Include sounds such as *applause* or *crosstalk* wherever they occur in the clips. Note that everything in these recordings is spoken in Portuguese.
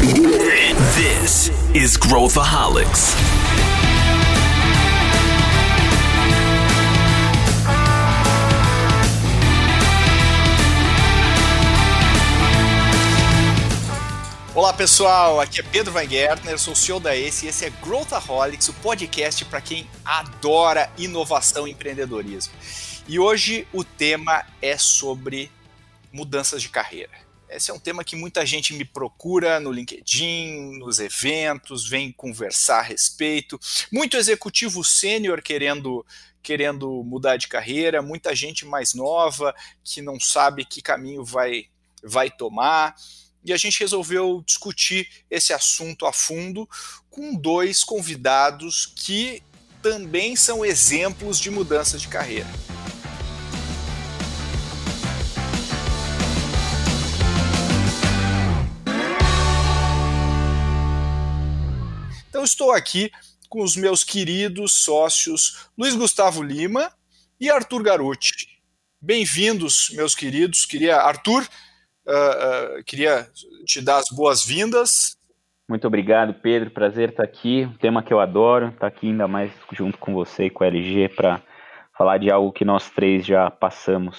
This is Growthaholics. Olá pessoal, aqui é Pedro Weingärtner, sou o CEO da ACE e esse é Growthaholics, o podcast para quem adora inovação e empreendedorismo. E hoje o tema é sobre mudanças de carreira. Esse é um tema que muita gente me procura no LinkedIn, nos eventos, vem conversar a respeito. Muito executivo sênior querendo querendo mudar de carreira, muita gente mais nova que não sabe que caminho vai vai tomar. E a gente resolveu discutir esse assunto a fundo com dois convidados que também são exemplos de mudança de carreira. Estou aqui com os meus queridos sócios Luiz Gustavo Lima e Arthur Garuti. Bem-vindos, meus queridos. Queria, Arthur, uh, uh, queria te dar as boas-vindas. Muito obrigado, Pedro. Prazer estar aqui. Um tema que eu adoro, estar aqui ainda mais junto com você e com a LG para falar de algo que nós três já passamos.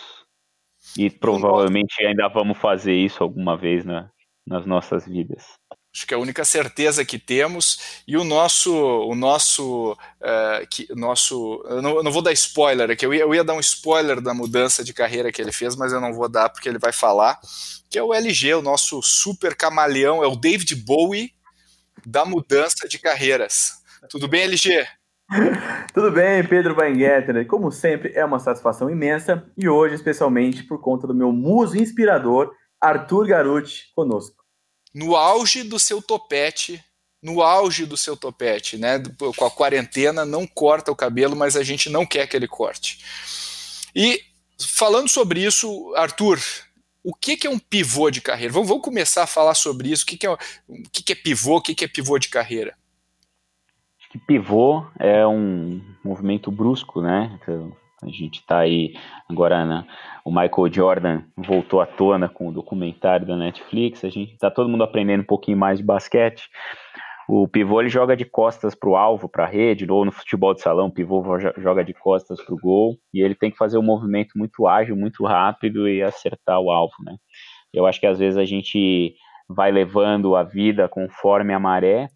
E provavelmente ainda vamos fazer isso alguma vez na, nas nossas vidas. Acho que é a única certeza que temos. E o nosso, o nosso, uh, que, nosso, eu não, eu não, vou dar spoiler aqui. Eu ia, eu ia dar um spoiler da mudança de carreira que ele fez, mas eu não vou dar porque ele vai falar. Que é o LG, o nosso super camaleão, é o David Bowie da mudança de carreiras. Tudo bem, LG? *laughs* Tudo bem, Pedro Weingärtner. Como sempre, é uma satisfação imensa e hoje, especialmente por conta do meu muso inspirador, Arthur Garuti, conosco no auge do seu topete, no auge do seu topete, né? Com a quarentena, não corta o cabelo, mas a gente não quer que ele corte. E falando sobre isso, Arthur, o que, que é um pivô de carreira? Vamos, vamos, começar a falar sobre isso. O que, que, é, o que, que é pivô? O que, que é pivô de carreira? Acho que pivô é um movimento brusco, né? A gente está aí agora, né? o Michael Jordan voltou à tona com o documentário da Netflix. A gente está todo mundo aprendendo um pouquinho mais de basquete. O pivô ele joga de costas para o alvo, para a rede, ou no futebol de salão, o pivô joga de costas para o gol, e ele tem que fazer um movimento muito ágil, muito rápido e acertar o alvo, né? Eu acho que às vezes a gente vai levando a vida conforme a maré,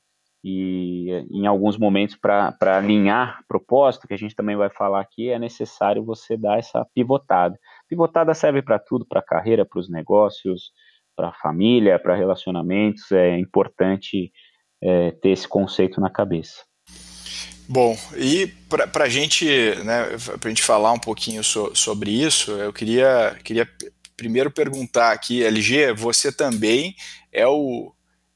e em alguns momentos para alinhar propósito, que a gente também vai falar aqui, é necessário você dar essa pivotada. Pivotada serve para tudo, para a carreira, para os negócios, para a família, para relacionamentos, é importante é, ter esse conceito na cabeça. Bom, e para a gente, né, gente falar um pouquinho so, sobre isso, eu queria, queria primeiro perguntar aqui, LG, você também é o,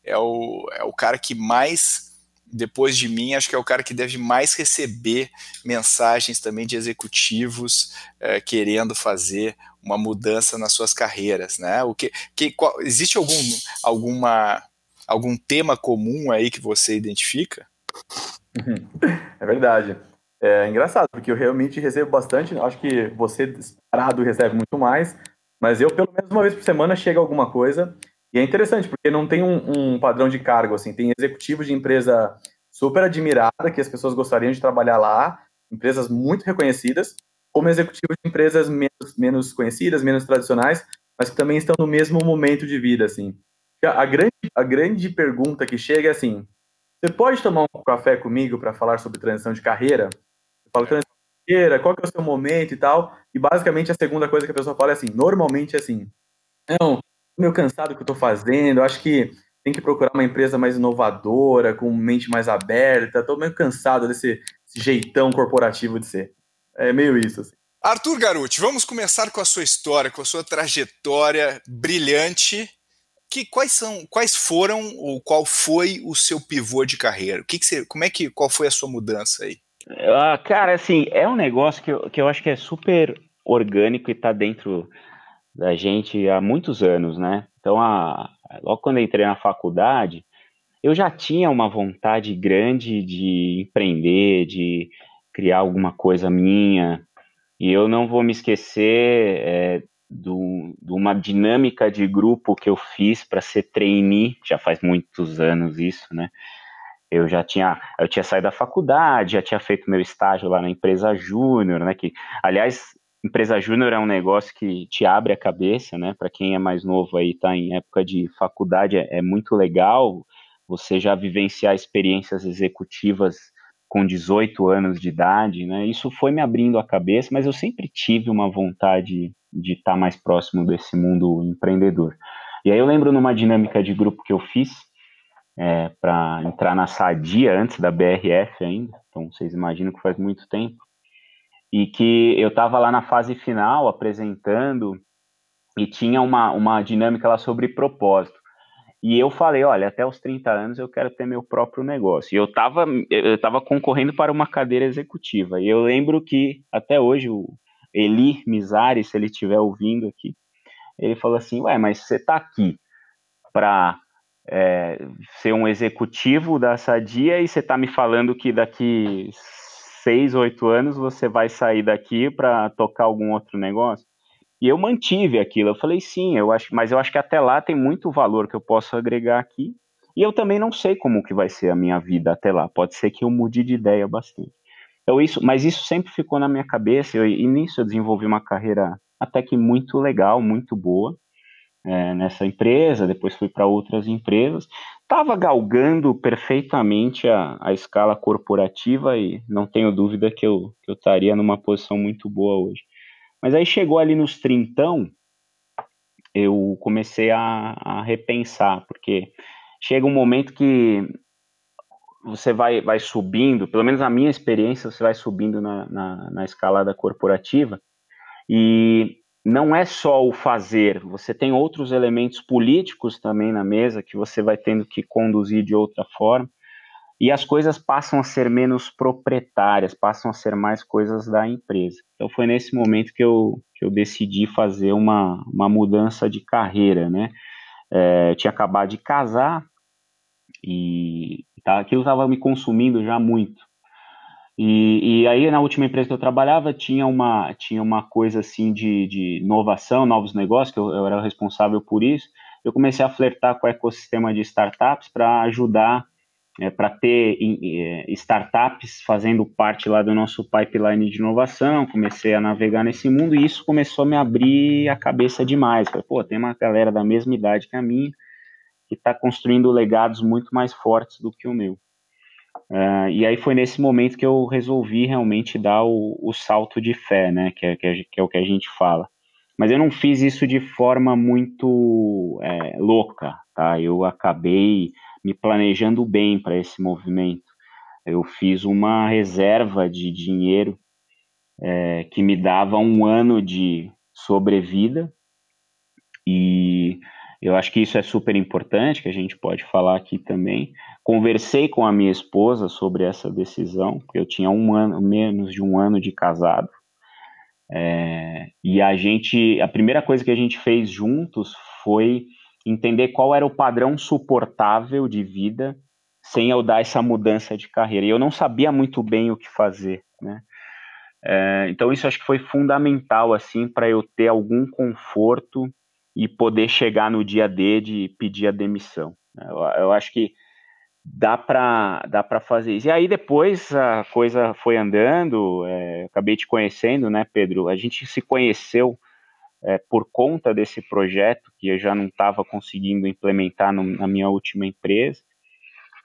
é o, é o cara que mais, depois de mim, acho que é o cara que deve mais receber mensagens também de executivos é, querendo fazer uma mudança nas suas carreiras, né? O que, que qual, existe algum, alguma, algum tema comum aí que você identifica? É verdade. É engraçado, porque eu realmente recebo bastante, acho que você disparado recebe muito mais, mas eu, pelo menos uma vez por semana, chega alguma coisa e é interessante, porque não tem um, um, padrão de cargo, assim, tem executivos de empresa super admirada, que as pessoas gostariam de trabalhar lá, empresas muito reconhecidas, como executivos de empresas menos, menos conhecidas, menos tradicionais, mas que também estão no mesmo momento de vida, assim. A grande, a grande pergunta que chega é assim, você pode tomar um café comigo para falar sobre transição de carreira? Eu falo, transição de carreira, qual que é o seu momento e tal, e basicamente a segunda coisa que a pessoa fala é assim, normalmente é assim, não, meio cansado do que eu estou fazendo, acho que tem que procurar uma empresa mais inovadora, com mente mais aberta, estou meio cansado desse jeitão corporativo de ser. É meio isso. Assim. Arthur Garuti, vamos começar com a sua história, com a sua trajetória brilhante. Que, quais são, quais foram ou qual foi o seu pivô de carreira? O que, que você, como é que, qual foi a sua mudança aí? Ah, cara, assim, é um negócio que eu, que eu acho que é super orgânico e está dentro da gente há muitos anos, né? Então, a, logo quando entrei na faculdade, eu já tinha uma vontade grande de empreender, de criar alguma coisa minha. E eu não vou me esquecer é, de uma dinâmica de grupo que eu fiz para ser trainee, já faz muitos anos isso, né? Eu já tinha, eu tinha saído da faculdade, já tinha feito meu estágio lá na empresa júnior, né? Que, aliás, empresa júnior é um negócio que te abre a cabeça, né? Para quem é mais novo aí, tá em época de faculdade, é, é muito legal você já vivenciar experiências executivas com 18 anos de idade, né? Isso foi me abrindo a cabeça, mas eu sempre tive uma vontade de estar tá mais próximo desse mundo empreendedor. E aí eu lembro numa dinâmica de grupo que eu fiz é, para entrar na Sadia antes da BRF ainda, então vocês imaginam que faz muito tempo, e que eu estava lá na fase final apresentando e tinha uma, uma dinâmica lá sobre propósito. E eu falei, olha, até os 30 anos eu quero ter meu próprio negócio. E eu estava eu tava concorrendo para uma cadeira executiva. E eu lembro que até hoje o Eli Mizari, se ele estiver ouvindo aqui, ele falou assim, ué, mas você está aqui para é, ser um executivo da Sadia e você está me falando que daqui seis, oito anos você vai sair daqui para tocar algum outro negócio? E eu mantive aquilo. Eu falei, sim, eu acho, mas eu acho que até lá tem muito valor que eu posso agregar aqui. E eu também não sei como que vai ser a minha vida até lá. Pode ser que eu mude de ideia bastante. Então isso, mas isso sempre ficou na minha cabeça. Eu, e nisso eu desenvolvi uma carreira até que muito legal, muito boa é, nessa empresa. Depois fui para outras empresas. Estava galgando perfeitamente a, a escala corporativa e não tenho dúvida que eu, que eu estaria numa posição muito boa hoje. Mas aí chegou ali nos trintão, eu comecei a, a repensar, porque chega um momento que você vai, vai subindo, pelo menos a minha experiência, você vai subindo na, na, na, escalada corporativa, e não é só o fazer, você tem outros elementos políticos também na mesa que você vai tendo que conduzir de outra forma e as coisas passam a ser menos proprietárias, passam a ser mais coisas da empresa. Então foi nesse momento que eu, que eu decidi fazer uma, uma mudança de carreira, né? É, eu tinha acabado de casar e tá, aquilo estava me consumindo já muito. E, e, aí na última empresa que eu trabalhava tinha uma, tinha uma coisa assim de, de inovação, novos negócios, que eu, eu era responsável por isso. Eu comecei a flertar com o ecossistema de startups para ajudar é, para ter é, startups fazendo parte lá do nosso pipeline de inovação, comecei a navegar nesse mundo e isso começou a me abrir a cabeça demais. Falei, pô, tem uma galera da mesma idade que a minha que está construindo legados muito mais fortes do que o meu. Uh, e aí foi nesse momento que eu resolvi realmente dar o, o salto de fé, né, que é, que, é, que é, o que a gente fala. Mas eu não fiz isso de forma muito é, louca, tá? Eu acabei me planejando bem para esse movimento. Eu fiz uma reserva de dinheiro é, que me dava um ano de sobrevida e eu acho que isso é super importante, que a gente pode falar aqui também. Conversei com a minha esposa sobre essa decisão, porque eu tinha um ano, menos de um ano de casado. É, e a gente, a primeira coisa que a gente fez juntos foi entender qual era o padrão suportável de vida sem eu dar essa mudança de carreira. E eu não sabia muito bem o que fazer, né? É, então isso acho que foi fundamental assim para eu ter algum conforto e poder chegar no dia D de pedir a demissão. Eu, eu acho que dá para dá para fazer isso. E aí depois a coisa foi andando. É, acabei te conhecendo, né, Pedro? A gente se conheceu é, por conta desse projeto que eu já não estava conseguindo implementar no, na minha última empresa.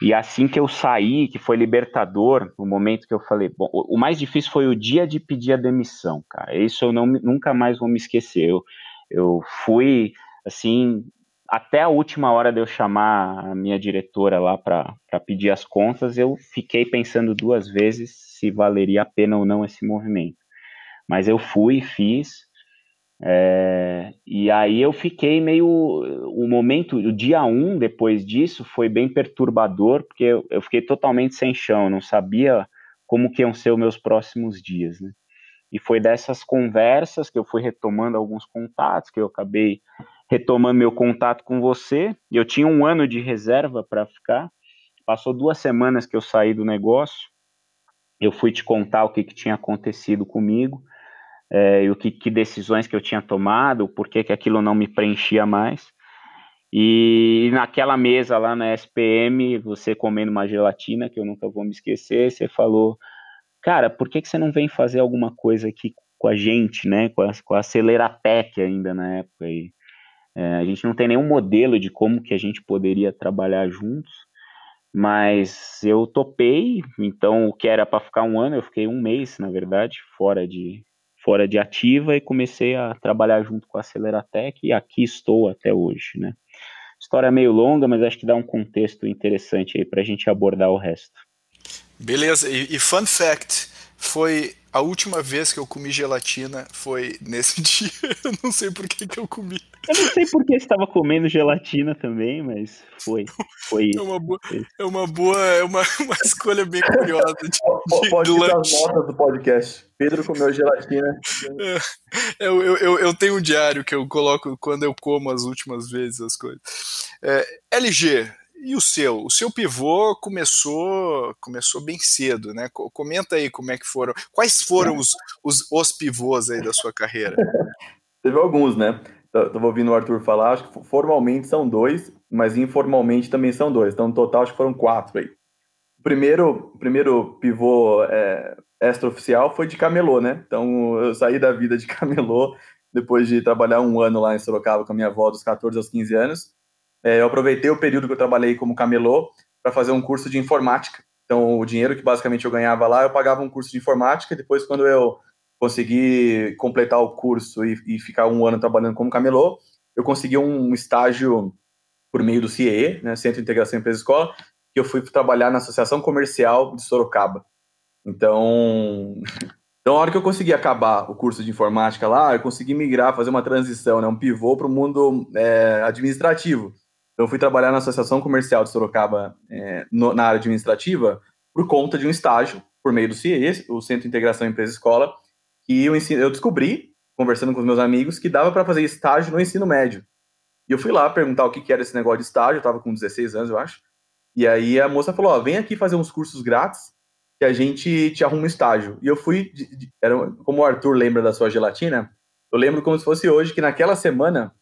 E assim que eu saí, que foi libertador, no momento que eu falei, bom, o mais difícil foi o dia de pedir a demissão, cara. Isso eu não, nunca mais vou me esquecer. Eu, eu fui, assim, até a última hora de eu chamar a minha diretora lá para pedir as contas, eu fiquei pensando duas vezes se valeria a pena ou não esse movimento. Mas eu fui, fiz, é, e aí eu fiquei meio. O momento, o dia 1 um, depois disso foi bem perturbador, porque eu, eu, fiquei totalmente sem chão, não sabia como que iam ser os meus próximos dias, né? E foi dessas conversas que eu fui retomando alguns contatos, que eu acabei retomando meu contato com você. Eu tinha um ano de reserva para ficar. Passou duas semanas que eu saí do negócio. Eu fui te contar o que, que tinha acontecido comigo. é, e o que, que, decisões que eu tinha tomado, por que, aquilo não me preenchia mais. E naquela mesa lá na SPM, você comendo uma gelatina, que eu nunca vou me esquecer, você falou, cara, por que, que você não vem fazer alguma coisa aqui com a gente, né? Com a, com a Aceleratec ainda na época. E, é, a gente não tem nenhum modelo de como que a gente poderia trabalhar juntos, mas eu topei, então o que era para ficar um ano, eu fiquei um mês, na verdade, fora de, fora de ativa e comecei a trabalhar junto com a Aceleratec e aqui estou até hoje, né? História meio longa, mas acho que dá um contexto interessante aí para a gente abordar o resto. Beleza, e, e fun fact, foi a última vez que eu comi gelatina foi nesse *laughs* dia. Eu não sei por que, que eu comi. Eu não sei por que estava comendo gelatina também, mas foi. Foi é uma boa, é uma, boa, é uma, *laughs* uma escolha bem curiosa. De, de Pode ser as notas do podcast. Pedro comeu gelatina. É, eu, eu, eu tenho um diário que eu coloco quando eu como as últimas vezes as coisas. É, LG, e o seu? O seu pivô começou começou bem cedo, né? Comenta aí como é que foram. Quais foram os, os, os pivôs aí da sua carreira? *laughs* Teve alguns, né? Estava ouvindo o Arthur falar, acho que formalmente são dois, mas informalmente também são dois. Então, no total, acho que foram quatro aí. O primeiro, primeiro pivô é, extraoficial foi de camelô, né? Então, eu saí da vida de *laughs* camelô depois de trabalhar um ano lá em Sorocaba com a minha avó dos 14 aos 15 anos é, eu aproveitei o período que eu trabalhei como camelô para fazer um curso de informática. Então, o dinheiro que basicamente eu ganhava lá, eu pagava um curso de informática. Depois, quando eu consegui completar o curso e, e ficar um ano trabalhando como camelô, eu consegui um estágio por meio do CIE, né, Centro de Integração Empresa Escola, que eu fui trabalhar na Associação Comercial de Sorocaba. Então, *laughs* então, a hora que eu consegui acabar o curso de informática lá, eu consegui migrar, fazer uma transição, né, um pivô para o mundo é, administrativo. Eu fui trabalhar na Associação Comercial de Sorocaba é, no, na área administrativa por conta de um estágio por meio do CIE, o Centro de Integração Empresa Escola, que eu, eu descobri, conversando com os meus amigos, que dava para fazer estágio no ensino médio. E eu fui lá perguntar o que, que era esse negócio de estágio, eu estava com 16 anos, eu acho. E aí a moça falou: Ó, vem aqui fazer uns cursos grátis que a gente te arruma um estágio. E eu fui, era, como o Arthur lembra da sua gelatina, eu lembro como se fosse hoje que naquela semana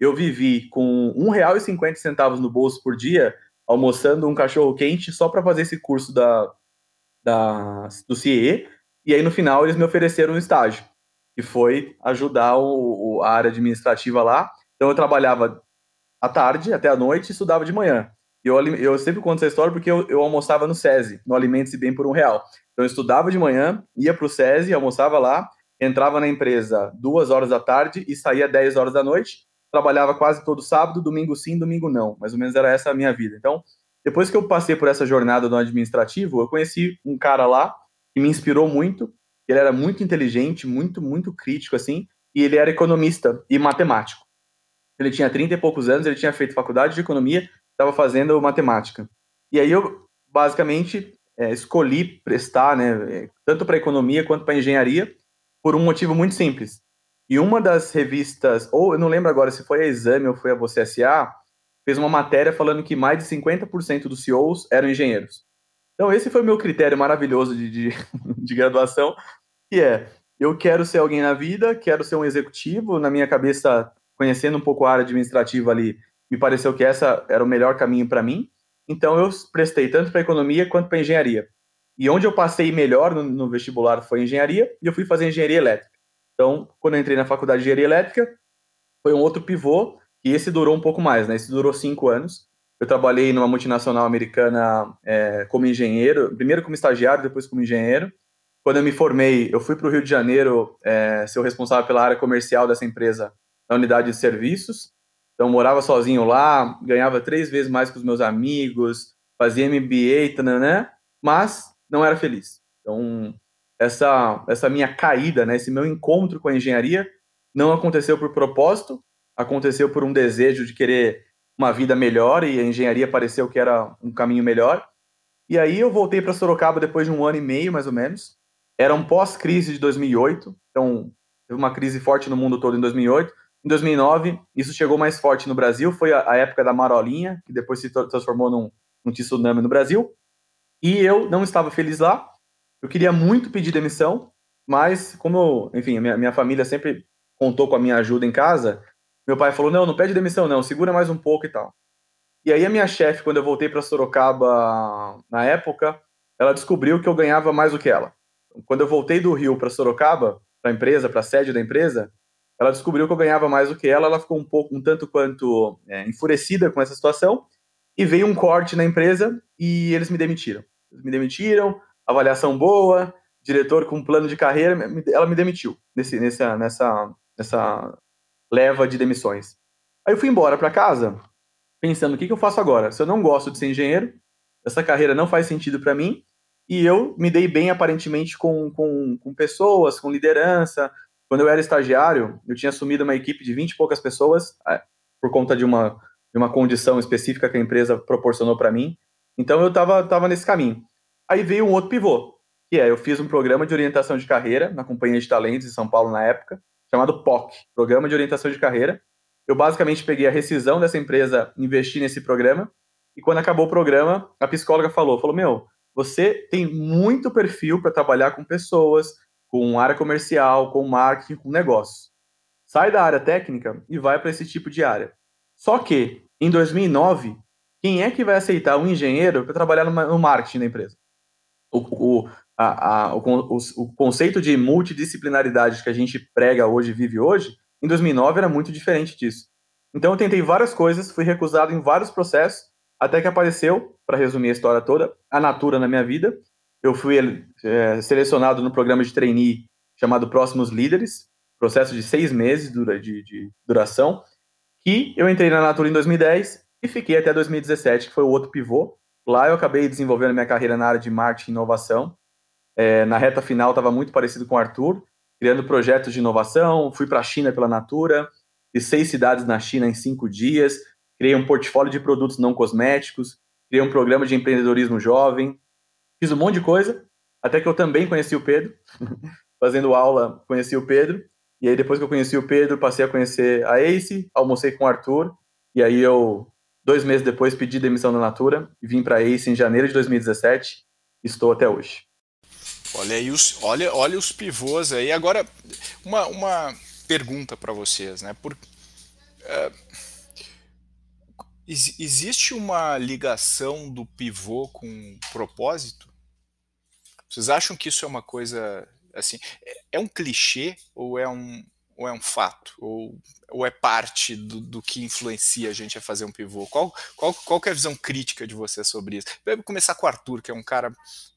eu vivi com R$ 1,50 no bolso por dia, almoçando um cachorro quente só para fazer esse curso da, da, do CIE, e aí no final eles me ofereceram um estágio, que foi ajudar o, o, a área administrativa lá. Então eu trabalhava à tarde até à noite e estudava de manhã. Eu, eu sempre conto essa história porque eu, eu almoçava no SESI, no Alimentos e Bem por um real. Então eu estudava de manhã, ia para o SESI, almoçava lá, entrava na empresa duas horas da tarde e saía 10 horas da noite trabalhava quase todo sábado, domingo sim, domingo não. Mais ou menos era essa a minha vida. Então, depois que eu passei por essa jornada no administrativo, eu conheci um cara lá que me inspirou muito. Ele era muito inteligente, muito, muito crítico, assim, e ele era economista e matemático. Ele tinha 30 e poucos anos, ele tinha feito faculdade de economia, estava fazendo matemática. E aí eu, basicamente, é, escolhi prestar, né, tanto para economia quanto para engenharia, por um motivo muito simples. E uma das revistas, ou eu não lembro agora se foi a Exame ou foi a Você SA, fez uma matéria falando que mais de 50% dos CEOs eram engenheiros. Então, esse foi o meu critério maravilhoso de, de, *laughs* de, graduação, que é, eu quero ser alguém na vida, quero ser um executivo, na minha cabeça, conhecendo um pouco a área administrativa ali, me pareceu que essa era o melhor caminho para mim, então eu prestei tanto para economia quanto para engenharia. E onde eu passei melhor no, no vestibular foi engenharia, e eu fui fazer engenharia elétrica. Então, quando eu entrei na faculdade de engenharia elétrica, foi um outro pivô, e esse durou um pouco mais, né? Esse durou cinco anos. Eu trabalhei numa multinacional americana é, como engenheiro, primeiro como estagiário, depois como engenheiro. Quando eu me formei, eu fui para o Rio de Janeiro é, ser o responsável pela área comercial dessa empresa, na unidade de serviços. Então, morava sozinho lá, ganhava três vezes mais que os meus amigos, fazia MBA, tananã, mas não era feliz. Então, essa, essa minha caída, né, esse meu encontro com a engenharia, não aconteceu por propósito, aconteceu por um desejo de querer uma vida melhor e a engenharia pareceu que era um caminho melhor. E aí eu voltei para Sorocaba depois de um ano e meio, mais ou menos. Era um pós-crise de 2008, então teve uma crise forte no mundo todo em 2008. Em 2009, isso chegou mais forte no Brasil, foi a, a época da Marolinha, que depois se transformou num, num tsunami no Brasil. E eu não estava feliz lá, eu queria muito pedir demissão, mas como, enfim, minha, minha família sempre contou com a minha ajuda em casa, meu pai falou: não, não pede demissão, não, segura mais um pouco e tal. E aí a minha chefe, quando eu voltei para Sorocaba na época, ela descobriu que eu ganhava mais do que ela. Quando eu voltei do Rio para Sorocaba, para a empresa, para a sede da empresa, ela descobriu que eu ganhava mais do que ela, ela ficou um pouco, um tanto quanto é, enfurecida com essa situação, e veio um corte na empresa e eles me demitiram. Eles me demitiram, avaliação boa, diretor com plano de carreira, ela me demitiu nesse, nessa, nessa, nessa leva de demissões. Aí eu fui embora para casa, pensando, o que, que eu faço agora? Se eu não gosto de ser engenheiro, essa carreira não faz sentido para mim, e eu me dei bem, aparentemente, com, com, com pessoas, com liderança. Quando eu era estagiário, eu tinha assumido uma equipe de 20 e poucas pessoas, é, por conta de uma, de uma condição específica que a empresa proporcionou para mim. Então eu estava tava nesse caminho. Aí veio um outro pivô, que é, eu fiz um programa de orientação de carreira na Companhia de Talentos em São Paulo na época, chamado POC, Programa de Orientação de Carreira, eu basicamente peguei a rescisão dessa empresa, investi nesse programa, e quando acabou o programa, a psicóloga falou, falou, meu, você tem muito perfil para trabalhar com pessoas, com área comercial, com marketing, com negócio. Sai da área técnica e vai para esse tipo de área. Só que, em 2009, quem é que vai aceitar um engenheiro para trabalhar no marketing da empresa? O, o, a, a, o, o, conceito de multidisciplinaridade que a gente prega hoje, vive hoje, em 2009 era muito diferente disso. Então eu tentei várias coisas, fui recusado em vários processos, até que apareceu, para resumir a história toda, a Natura na minha vida. Eu fui é, selecionado no programa de trainee chamado Próximos Líderes, processo de seis meses de, de duração, que eu entrei na Natura em 2010 e fiquei até 2017, que foi o outro pivô. Lá eu acabei desenvolvendo minha carreira na área de marketing e inovação. É, na reta final estava muito parecido com o Arthur, criando projetos de inovação, fui para a China pela Natura, fiz seis cidades na China em cinco dias, criei um portfólio de produtos não cosméticos, criei um programa de empreendedorismo jovem, fiz um monte de coisa, até que eu também conheci o Pedro, *laughs* fazendo aula, conheci o Pedro, e aí depois que eu conheci o Pedro, passei a conhecer a Ace, almocei com o Arthur, e aí eu, dois meses depois, pedi demissão da Natura, e vim para a Ace em janeiro de 2017, estou até hoje. Olha aí os, olha, olha os pivôs aí. Agora, uma, uma pergunta para vocês, né? Por, uh, existe uma ligação do pivô com propósito? Vocês acham que isso é uma coisa assim? É, é um clichê ou é um, ou é um fato? Ou, ou é parte do, do que influencia a gente a fazer um pivô? Qual, qual, qual é a visão crítica de você sobre isso? Vamos começar com o Arthur, que é um cara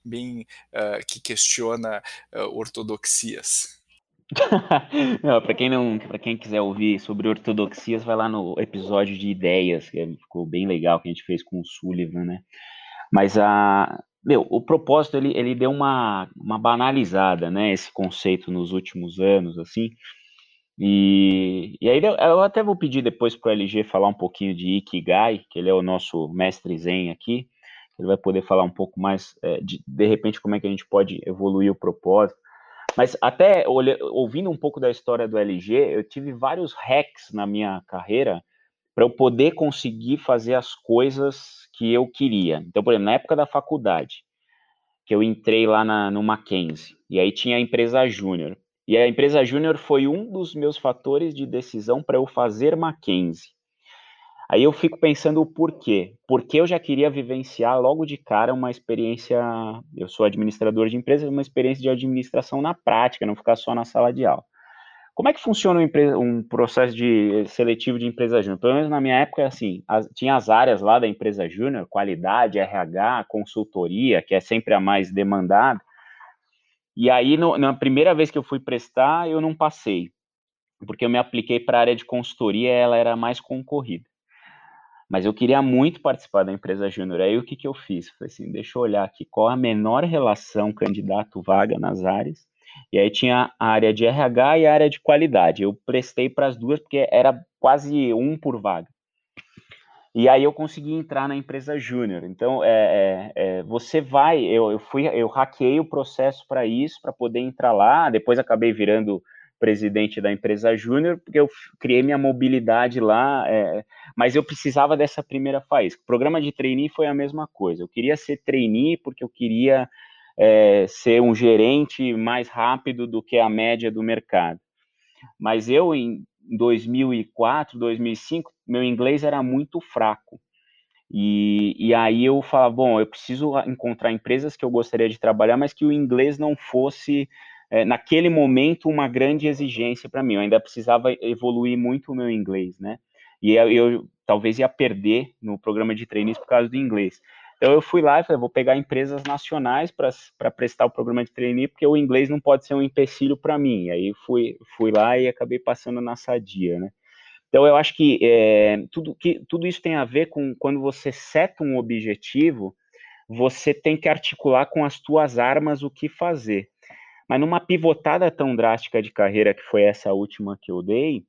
bem uh, que questiona uh, ortodoxias. *laughs* para quem não, para quem quiser ouvir sobre ortodoxias, vai lá no episódio de ideias, que ficou bem legal que a gente fez com o Sullivan, né? Mas a meu, o propósito ele, ele deu uma, uma banalizada, né? Esse conceito nos últimos anos, assim. E, e aí eu até vou pedir depois para o LG falar um pouquinho de Ikigai, que ele é o nosso mestre zen aqui, ele vai poder falar um pouco mais é, de, de repente como é que a gente pode evoluir o propósito. Mas até ouvindo um pouco da história do LG, eu tive vários hacks na minha carreira para eu poder conseguir fazer as coisas que eu queria. Então, por exemplo, na época da faculdade, que eu entrei lá na, no Mackenzie, e aí tinha a empresa Júnior. E a empresa Júnior foi um dos meus fatores de decisão para eu fazer Mackenzie. Aí eu fico pensando o porquê. Porque eu já queria vivenciar logo de cara uma experiência. Eu sou administrador de empresas, uma experiência de administração na prática, não ficar só na sala de aula. Como é que funciona um, um processo de seletivo de empresa júnior? Pelo menos na minha época, assim, as, tinha as áreas lá da empresa júnior, qualidade, RH, consultoria, que é sempre a mais demandada. E aí, no, na primeira vez que eu fui prestar, eu não passei, porque eu me apliquei para a área de consultoria, ela era mais concorrida. Mas eu queria muito participar da empresa júnior. Aí o que, que eu fiz? Falei assim, deixa eu olhar aqui qual a menor relação candidato-vaga nas áreas. E aí tinha a área de RH e a área de qualidade. Eu prestei para as duas porque era quase um por vaga. E aí eu consegui entrar na empresa júnior. Então, é, é, é, você vai, eu, eu fui, eu hackeei o processo para isso, para poder entrar lá. Depois acabei virando presidente da empresa júnior, porque eu criei minha mobilidade lá, é, mas eu precisava dessa primeira faísca. O programa de trainee foi a mesma coisa. Eu queria ser trainee porque eu queria é, ser um gerente mais rápido do que a média do mercado. Mas eu, em 2004, 2005, meu inglês era muito fraco. E, e aí eu falava, bom, eu preciso encontrar empresas que eu gostaria de trabalhar, mas que o inglês não fosse, é, naquele momento, uma grande exigência para mim. Eu ainda precisava evoluir muito o meu inglês, né? E eu, eu talvez ia perder no programa de treinismo por causa do inglês. Então eu fui lá e falei, vou pegar empresas nacionais para prestar o programa de trainee, porque o inglês não pode ser um empecilho para mim. Aí fui, fui lá e acabei passando na sadia, né? Então eu acho que, é, tudo, que tudo isso tem a ver com quando você seta um objetivo, você tem que articular com as tuas armas o que fazer. Mas numa pivotada tão drástica de carreira que foi essa última que eu dei,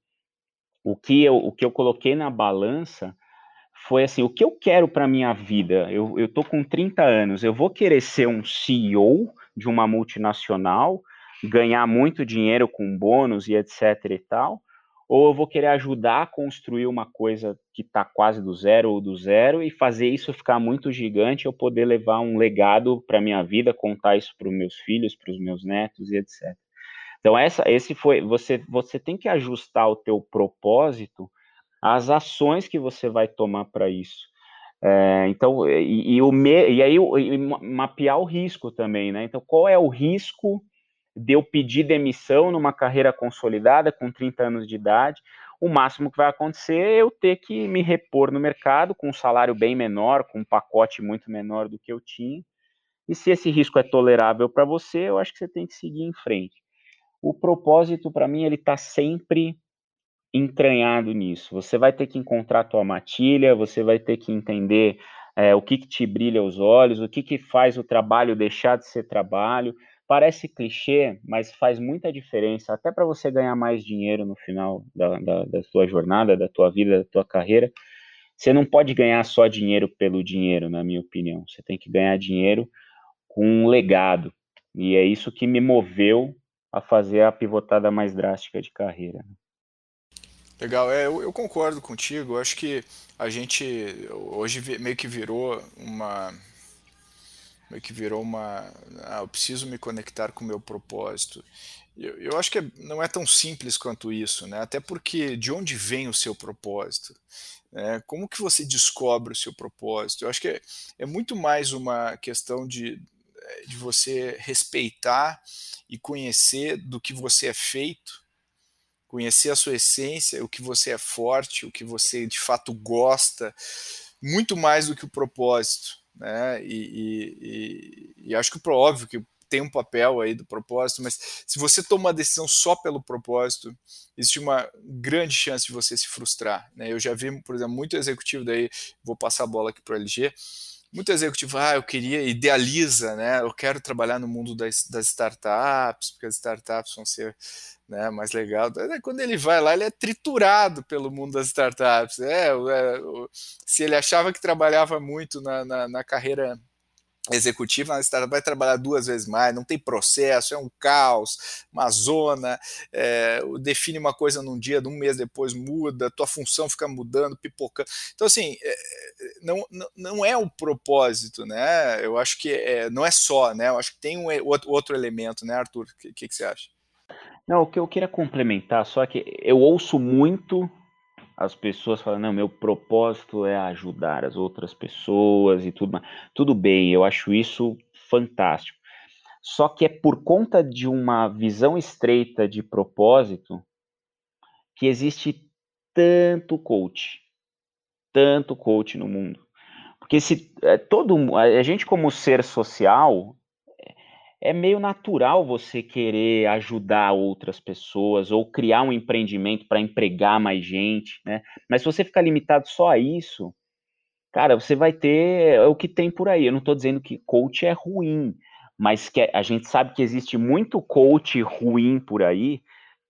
o que eu, o que eu coloquei na balança foi assim, o que eu quero para minha vida? Eu, eu tô com 30 anos, eu vou querer ser um CEO de uma multinacional, ganhar muito dinheiro com bônus e etc e tal, ou eu vou querer ajudar a construir uma coisa que está quase do zero ou do zero e fazer isso ficar muito gigante, eu poder levar um legado para minha vida, contar isso para os meus filhos, para os meus netos e etc. Então essa, esse foi, você, você tem que ajustar o teu propósito as ações que você vai tomar para isso. É, então, e, e, o me, e aí e mapear o risco também, né? Então, qual é o risco de eu pedir demissão numa carreira consolidada com 30 anos de idade? O máximo que vai acontecer é eu ter que me repor no mercado com um salário bem menor, com um pacote muito menor do que eu tinha. E se esse risco é tolerável para você, eu acho que você tem que seguir em frente. O propósito, para mim, ele está sempre entranhado nisso. Você vai ter que encontrar a tua matilha, você vai ter que entender é, o que, que te brilha os olhos, o que, que faz o trabalho deixar de ser trabalho. Parece clichê, mas faz muita diferença, até para você ganhar mais dinheiro no final da, da, da tua jornada, da tua vida, da tua carreira. Você não pode ganhar só dinheiro pelo dinheiro, na minha opinião. Você tem que ganhar dinheiro com um legado. E é isso que me moveu a fazer a pivotada mais drástica de carreira. Legal, é, eu, eu, concordo contigo. Eu acho que a gente hoje meio que virou uma. Meio que virou uma. Ah, eu preciso me conectar com o meu propósito. Eu, eu acho que não é tão simples quanto isso, né? Até porque de onde vem o seu propósito? Né? Como que você descobre o seu propósito? Eu acho que é, é muito mais uma questão de, de você respeitar e conhecer do que você é feito conhecer a sua essência, o que você é forte, o que você de fato gosta, muito mais do que o propósito. Né? E, e, e, e acho que é óbvio que tem um papel aí do propósito, mas se você toma uma decisão só pelo propósito, existe uma grande chance de você se frustrar. Né? Eu já vi, por exemplo, muito executivo daí, vou passar a bola aqui para o LG, muito executivo, ah, eu queria, idealiza, né? Eu quero trabalhar no mundo das, das startups, porque as startups vão ser né, mais legal. Quando ele vai lá, ele é triturado pelo mundo das startups. É, é se ele achava que trabalhava muito na, na, na carreira executiva na startup vai trabalhar duas vezes mais, não tem processo, é um caos, uma zona, é, define uma coisa num dia, um mês depois muda, tua função fica mudando, pipocando. Então, assim, é, não, não é o propósito, né? Eu acho que é, não é só, né? Eu acho que tem um outro, outro elemento, né, Arthur? O que, que, que você acha? Não, o que eu queria complementar, só que eu ouço muito as pessoas falam, não, meu propósito é ajudar as outras pessoas e tudo mais. Tudo bem, eu acho isso fantástico. Só que é por conta de uma visão estreita de propósito que existe tanto coach, tanto coach no mundo. Porque se é, todo a gente como ser social, é meio natural você querer ajudar outras pessoas ou criar um empreendimento para empregar mais gente, né? Mas se você ficar limitado só a isso, cara, você vai ter o que tem por aí. Eu não estou dizendo que coach é ruim, mas que a gente sabe que existe muito coach ruim por aí,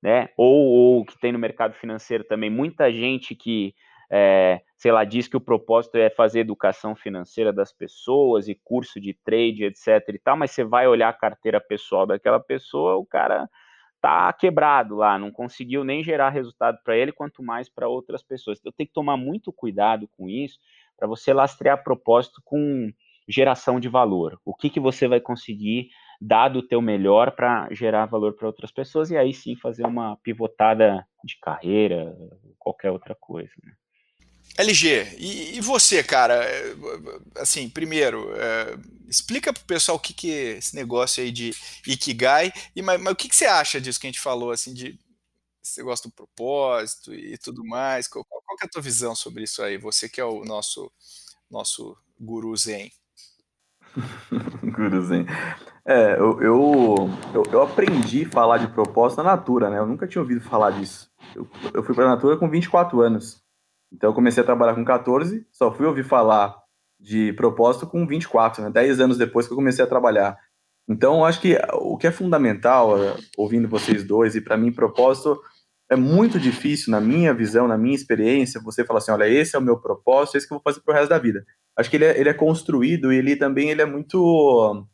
né? Ou, ou que tem no mercado financeiro também muita gente que é, sei lá, diz que o propósito é fazer educação financeira das pessoas e curso de trade, etc e tal, mas você vai olhar a carteira pessoal daquela pessoa, o cara tá quebrado lá, não conseguiu nem gerar resultado para ele, quanto mais para outras pessoas. Então tem que tomar muito cuidado com isso, para você lastrear propósito com geração de valor. O que, que você vai conseguir dar do teu melhor para gerar valor para outras pessoas e aí sim fazer uma pivotada de carreira, qualquer outra coisa. Né? LG, e, e, você, cara? É, assim, primeiro, é, explica pro pessoal o que, que é esse negócio aí de Ikigai, e, mas, mas o que, que você acha disso que a gente falou, assim, de você gosta do propósito e tudo mais? Qual, qual, é a tua visão sobre isso aí? Você que é o nosso, nosso guru zen. *laughs* guru zen. É, eu, eu, eu, eu, aprendi a falar de propósito na Natura, né? Eu nunca tinha ouvido falar disso. Eu, eu fui para a Natura com 24 anos. Então eu comecei a trabalhar com 14, só fui ouvir falar de propósito com 24, né? 10 anos depois que eu comecei a trabalhar. Então acho que o que é fundamental, é, ouvindo vocês dois, e para mim propósito é muito difícil, na minha visão, na minha experiência, você falar assim, olha, esse é o meu propósito, esse que eu vou fazer pro resto da vida. Acho que ele é, ele é construído e ele também ele é muito...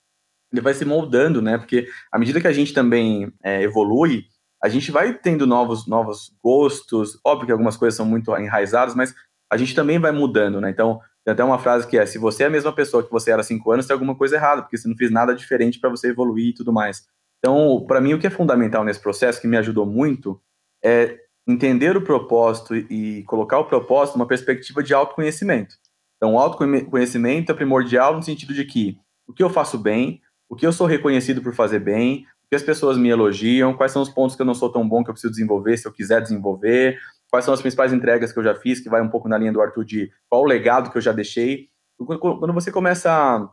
Ele vai se moldando, né? Porque à medida que a gente também é, evolui, a gente vai tendo novos, novos gostos. Óbvio que algumas coisas são muito enraizadas, mas a gente também vai mudando, né? Então, tem até uma frase que é: se você é a mesma pessoa que você era há cinco anos, tem alguma coisa errada, porque você não fez nada diferente para você evoluir e tudo mais. Então, para mim, o que é fundamental nesse processo, que me ajudou muito, é entender o propósito e colocar o propósito numa perspectiva de autoconhecimento. Então, o autoconhecimento é primordial no sentido de que o que eu faço bem, o que eu sou reconhecido por fazer bem, que as pessoas me elogiam, quais são os pontos que eu não sou tão bom que eu preciso desenvolver, se eu quiser desenvolver, quais são as principais entregas que eu já fiz, que vai um pouco na linha do Arthur de qual o legado que eu já deixei. Quando você começa a,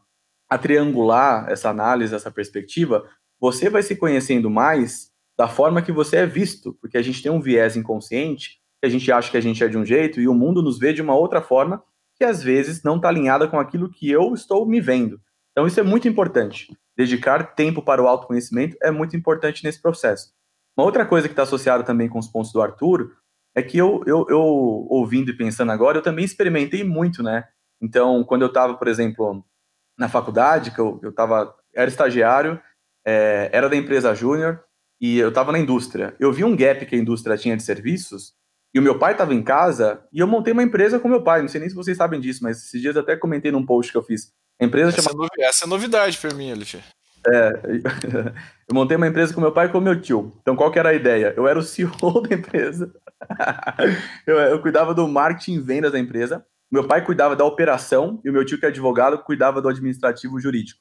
a triangular essa análise, essa perspectiva, você vai se conhecendo mais da forma que você é visto, porque a gente tem um viés inconsciente, que a gente acha que a gente é de um jeito e o mundo nos vê de uma outra forma, que às vezes não está alinhada com aquilo que eu estou me vendo. Então isso é muito importante dedicar tempo para o autoconhecimento é muito importante nesse processo. Uma outra coisa que está associada também com os pontos do Arthur é que eu, eu, eu, ouvindo e pensando agora, eu também experimentei muito, né? Então, quando eu estava, por exemplo, na faculdade, que eu, eu tava, era estagiário, é, era da empresa júnior, e eu estava na indústria. Eu vi um gap que a indústria tinha de serviços, e o meu pai estava em casa, e eu montei uma empresa com meu pai. Não sei nem se vocês sabem disso, mas esses dias até comentei num post que eu fiz. A empresa essa, é essa é novidade para mim, Alicia. É, *laughs* eu montei uma empresa com meu pai e com meu tio. Então, qual que era a ideia? Eu era o CEO *laughs* da empresa. *laughs* eu, eu, cuidava do marketing e vendas da empresa. Meu pai cuidava da operação e o meu tio, que é advogado, cuidava do administrativo jurídico.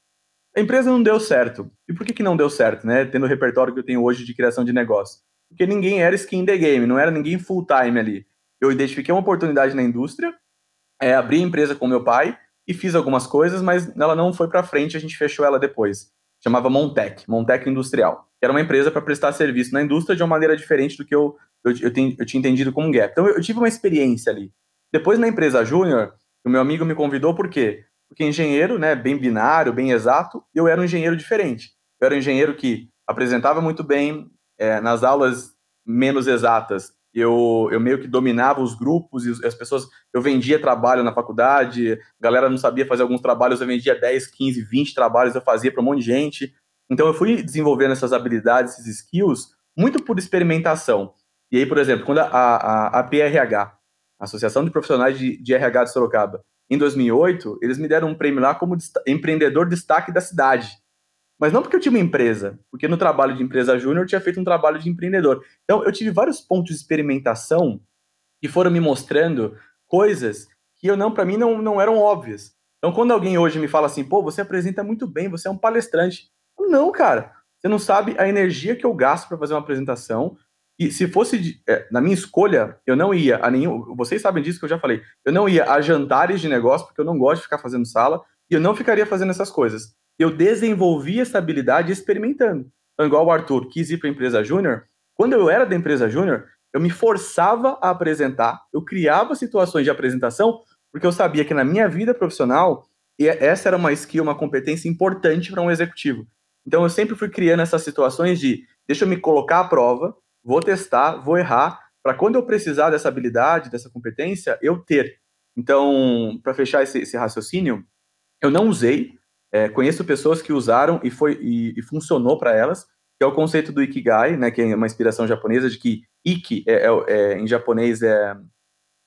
A empresa não deu certo. E por que, que não deu certo, né? Tendo o repertório que eu tenho hoje de criação de negócio. Porque ninguém era skin the game, não era ninguém full time ali. Eu identifiquei uma oportunidade na indústria, é, abri a empresa com meu pai e fiz algumas coisas, mas ela não foi para frente, a gente fechou ela depois. Chamava Montec, Montec Industrial. Era uma empresa para prestar serviço na indústria de uma maneira diferente do que eu, eu, eu, eu tinha entendido como Gap. Então eu, eu tive uma experiência ali. Depois na empresa Júnior, o meu amigo me convidou por quê? Porque engenheiro, né, bem binário, bem exato, eu era um engenheiro diferente. Eu era um engenheiro que apresentava muito bem é, nas aulas menos exatas eu, eu meio que dominava os grupos e as pessoas. Eu vendia trabalho na faculdade, galera não sabia fazer alguns trabalhos, eu vendia 10, 15, 20 trabalhos, eu fazia para um monte de gente. Então eu fui desenvolvendo essas habilidades, esses skills, muito por experimentação. E aí, por exemplo, quando a, a, a PRH, Associação de Profissionais de, de RH de Sorocaba, em 2008, eles me deram um prêmio lá como empreendedor destaque da cidade. Mas não porque eu tinha uma empresa, porque no trabalho de empresa júnior eu tinha feito um trabalho de empreendedor. Então eu tive vários pontos de experimentação que foram me mostrando coisas que eu não para mim não, não eram óbvias. Então quando alguém hoje me fala assim, pô, você apresenta muito bem, você é um palestrante. Não, cara, você não sabe a energia que eu gasto para fazer uma apresentação. E se fosse de, é, na minha escolha, eu não ia a nenhum. Vocês sabem disso que eu já falei. Eu não ia a jantares de negócio, porque eu não gosto de ficar fazendo sala, e eu não ficaria fazendo essas coisas eu desenvolvi essa habilidade experimentando. Então, igual o Arthur quis ir para a empresa júnior, quando eu era da empresa júnior, eu me forçava a apresentar, eu criava situações de apresentação, porque eu sabia que na minha vida profissional, essa era uma skill, uma competência importante para um executivo. Então eu sempre fui criando essas situações de deixa eu me colocar à prova, vou testar, vou errar, para quando eu precisar dessa habilidade, dessa competência, eu ter. Então, para fechar esse, esse raciocínio, eu não usei é, conheço pessoas que usaram e, foi, e, e funcionou para elas, que é o conceito do Ikigai, né, que é uma inspiração japonesa de que Iki, é, é, é, em japonês, é,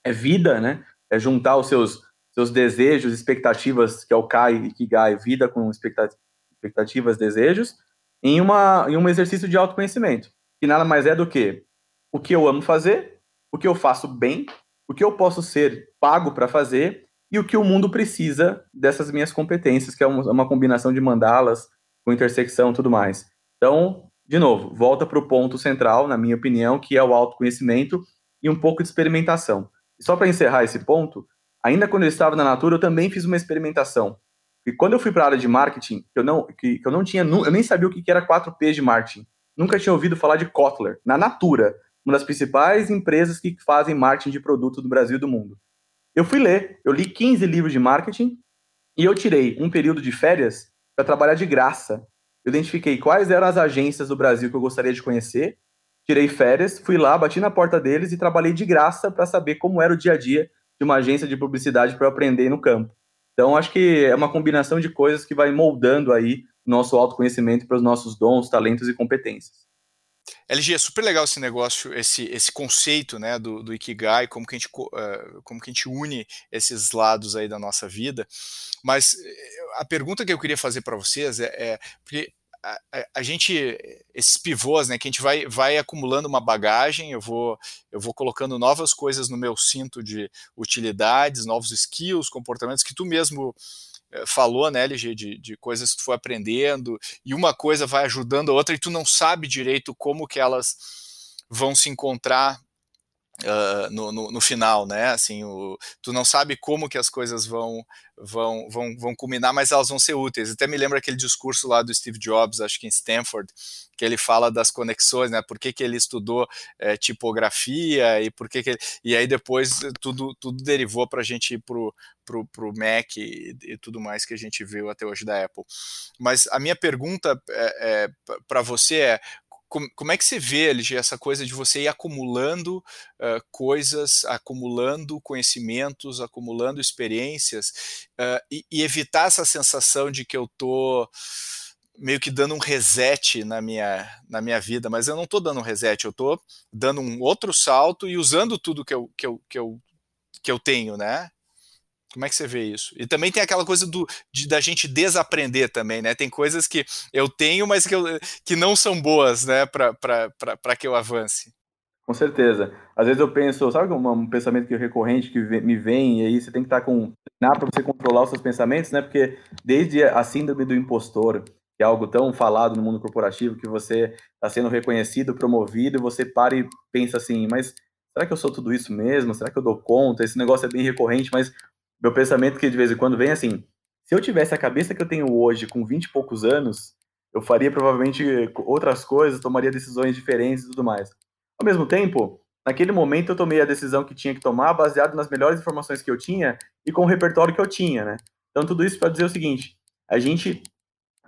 é vida, né, é juntar os seus, seus desejos, expectativas, que é o Kai e Kigai, vida com expectativas, desejos, em, uma, em um exercício de autoconhecimento, que nada mais é do que o que eu amo fazer, o que eu faço bem, o que eu posso ser pago para fazer e o que o mundo precisa dessas minhas competências, que é uma combinação de mandalas com intersecção e tudo mais. Então, de novo, volta para o ponto central, na minha opinião, que é o autoconhecimento e um pouco de experimentação. E só para encerrar esse ponto, ainda quando eu estava na Natura, eu também fiz uma experimentação. E quando eu fui para a área de marketing, eu não, que, que eu não tinha, eu nem sabia o que era 4P de marketing. Nunca tinha ouvido falar de Kotler, na Natura, uma das principais empresas que fazem marketing de produto do Brasil e do mundo. Eu fui ler, eu li 15 livros de marketing e eu tirei um período de férias para trabalhar de graça. Eu identifiquei quais eram as agências do Brasil que eu gostaria de conhecer, tirei férias, fui lá, bati na porta deles e trabalhei de graça para saber como era o dia a dia de uma agência de publicidade para aprender no campo. Então, acho que é uma combinação de coisas que vai moldando aí nosso autoconhecimento para os nossos dons, talentos e competências. LG, é super legal esse negócio, esse, esse conceito né, do, do Ikigai, como que, a gente, uh, como que a gente une esses lados aí da nossa vida. Mas eh, a pergunta que eu queria fazer para vocês é, é porque a, a, a, gente, esses pivôs, né, que a gente vai, vai acumulando uma bagagem, eu vou, eu vou colocando novas coisas no meu cinto de utilidades, novos skills, comportamentos que tu mesmo eh, falou, né, LG, de, de coisas que tu foi aprendendo, e uma coisa vai ajudando a outra, e tu não sabe direito como que elas vão se encontrar uh, no, no, no, final, né? Assim, o, tu não sabe como que as coisas vão, vão, vão, vão culminar, mas elas vão ser úteis. Até me lembra aquele discurso lá do Steve Jobs, acho que em Stanford, que ele fala das conexões, né? Por que, que ele estudou é, tipografia e por que, que ele... E aí depois tudo, tudo derivou para a gente ir pro, pro, pro Mac e, e, tudo mais que a gente viu até hoje da Apple. Mas a minha pergunta é, é para você é como, como é que você vê, LG, essa coisa de você ir acumulando uh, coisas, acumulando conhecimentos, acumulando experiências uh, e, e, evitar essa sensação de que eu tô meio que dando um reset na minha, na minha vida, mas eu não estou dando um reset, eu estou dando um outro salto e usando tudo que eu, que eu, que eu, que eu tenho, né? Como é que você vê isso? E também tem aquela coisa do, de, da gente desaprender também, né? Tem coisas que eu tenho, mas que, eu, que não são boas, né, para que eu avance. Com certeza. Às vezes eu penso, sabe um, um pensamento que é recorrente que me vem, e aí você tem que estar com nada para você controlar os seus pensamentos, né? Porque desde a síndrome do impostor, que é algo tão falado no mundo corporativo, que você está sendo reconhecido, promovido, e você para e pensa assim, mas será que eu sou tudo isso mesmo? Será que eu dou conta? Esse negócio é bem recorrente, mas meu pensamento que de vez em quando vem assim, se eu tivesse a cabeça que eu tenho hoje com 20 e poucos anos, eu faria provavelmente outras coisas, tomaria decisões diferentes e tudo mais. Ao mesmo tempo, naquele momento eu tomei a decisão que tinha que tomar baseado nas melhores informações que eu tinha e com o repertório que eu tinha, né? Então tudo isso para dizer o seguinte, a gente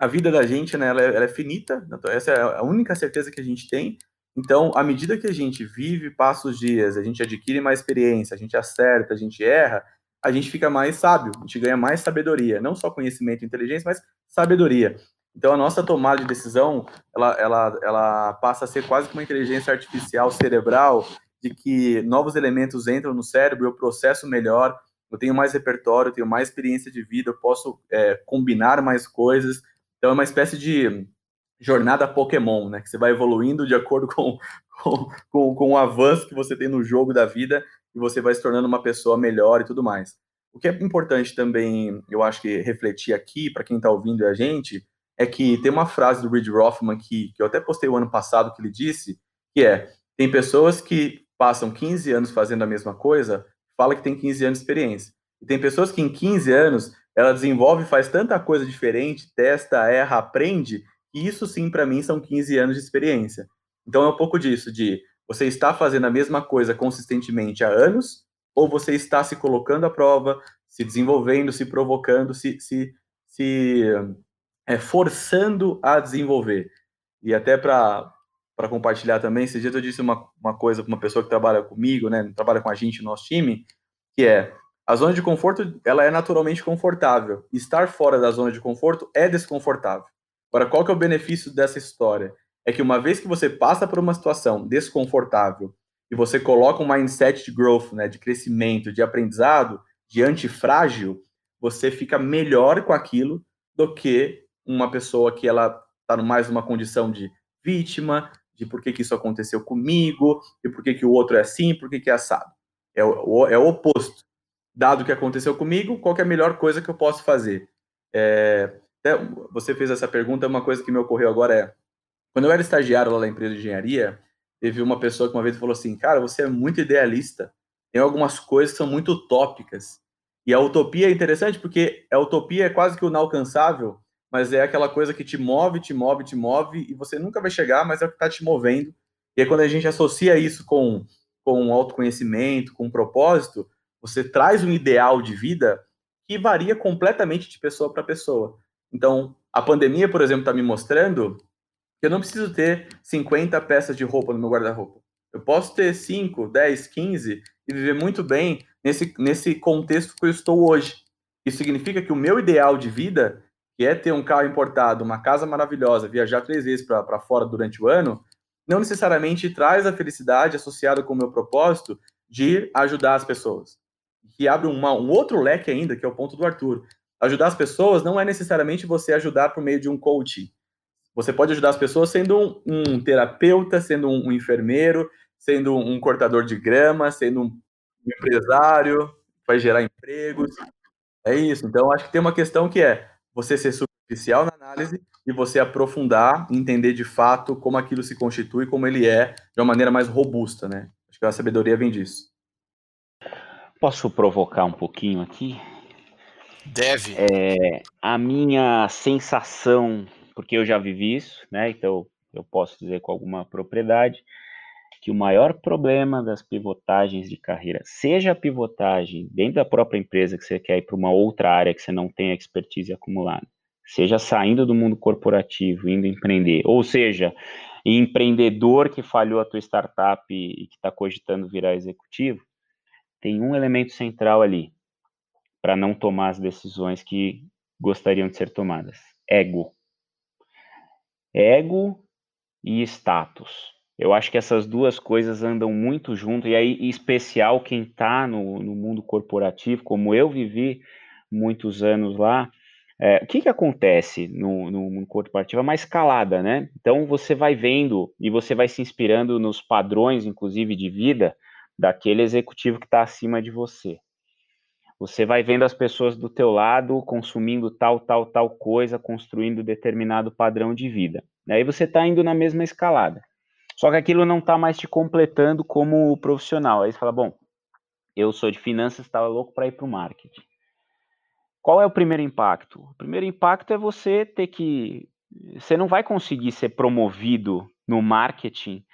a vida da gente, né, ela é, ela é finita, essa é a única certeza que a gente tem. Então, à medida que a gente vive, passa os dias, a gente adquire mais experiência, a gente acerta, a gente erra, a gente fica mais sábio, a gente ganha mais sabedoria, não só conhecimento e inteligência, mas sabedoria. Então a nossa tomada de decisão, ela, ela, ela passa a ser quase que uma inteligência artificial cerebral, de que novos elementos entram no cérebro, eu processo melhor, eu tenho mais repertório, eu tenho mais experiência de vida, eu posso é, combinar mais coisas. Então é uma espécie de jornada Pokémon, né? Que você vai evoluindo de acordo com, *laughs* com, com, com o avanço que você tem no jogo da vida e você vai se tornando uma pessoa melhor e tudo mais. O que é importante também, eu acho que refletir aqui, para quem está ouvindo a gente, é que tem uma frase do Reid Rothman que, que eu até postei o ano passado que ele disse, que é, tem pessoas que passam 15 anos fazendo a mesma coisa, fala que tem 15 anos de experiência. E tem pessoas que em 15 anos ela desenvolve, faz tanta coisa diferente, testa, erra, aprende, e isso sim para mim são 15 anos de experiência. Então é um pouco disso, de você está fazendo a mesma coisa consistentemente há anos, ou você está se colocando à prova, se desenvolvendo, se provocando, se, se, se é, forçando a desenvolver. E até para compartilhar também, esses dias eu disse uma, uma coisa para uma pessoa que trabalha comigo, né, trabalha com a gente no nosso time, que é a zona de conforto ela é naturalmente confortável. Estar fora da zona de conforto é desconfortável. Agora, qual que é o benefício dessa história? É que uma vez que você passa por uma situação desconfortável e você coloca um mindset de growth, né, de crescimento, de aprendizado, de antifrágil, você fica melhor com aquilo do que uma pessoa que ela está mais numa condição de vítima, de por que, que isso aconteceu comigo, e por que, que o outro é assim, por que, que é assado. É o, é o oposto. Dado que aconteceu comigo, qual é a melhor coisa que eu posso fazer? É, você fez essa pergunta, uma coisa que me ocorreu agora é, quando eu era estagiário lá na empresa de engenharia, teve uma pessoa que uma vez falou assim, cara, você é muito idealista, tem algumas coisas que são muito utópicas. E a utopia é interessante porque a utopia é quase que o inalcançável, mas é aquela coisa que te move, te move, te move, e você nunca vai chegar, mas é o que está te movendo. E quando a gente associa isso com, com autoconhecimento, com propósito, você traz um ideal de vida que varia completamente de pessoa para pessoa. Então, a pandemia, por exemplo, está me mostrando eu não preciso ter 50 peças de roupa no meu guarda-roupa. Eu posso ter 5, 10, 15 e viver muito bem nesse, nesse contexto que eu estou hoje. Isso significa que o meu ideal de vida, que é ter um carro importado, uma casa maravilhosa, viajar três vezes para fora durante o ano, não necessariamente traz a felicidade associada com o meu propósito de ajudar as pessoas. Que abre uma, um outro leque ainda, que é o ponto do Arthur. Ajudar as pessoas não é necessariamente você ajudar por meio de um coaching. Você pode ajudar as pessoas sendo um, um terapeuta, sendo um, um, enfermeiro, sendo um cortador de grama, sendo um empresário, vai gerar empregos. É isso. Então, acho que tem uma questão que é você ser superficial na análise e você aprofundar, entender de fato como aquilo se constitui, como ele é, de uma maneira mais robusta, né? Acho que a sabedoria vem disso. Posso provocar um pouquinho aqui? Deve. É, a minha sensação, porque eu já vivi isso, né? Então eu posso dizer com alguma propriedade que o maior problema das pivotagens de carreira, seja a pivotagem dentro da própria empresa que você quer ir para uma outra área que você não tem expertise acumulada, seja saindo do mundo corporativo, indo empreender, ou seja, empreendedor que falhou a tua startup e que está cogitando virar executivo, tem um elemento central ali para não tomar as decisões que gostariam de ser tomadas: ego. Ego e status. Eu acho que essas duas coisas andam muito junto, e aí, em especial, quem está no, no, mundo corporativo, como eu vivi muitos anos lá, é, o que, que acontece no, no mundo corporativo? É uma escalada, né? Então, você vai vendo e você vai se inspirando nos padrões, inclusive, de vida daquele executivo que está acima de você. Você vai vendo as pessoas do teu lado consumindo tal, tal, tal coisa, construindo determinado padrão de vida. Aí você está indo na mesma escalada. Só que aquilo não está mais te completando como profissional. Aí você fala, bom, eu sou de finanças, estava louco para ir para o marketing. Qual é o primeiro impacto? O primeiro impacto é você ter que. Você não vai conseguir ser promovido no marketing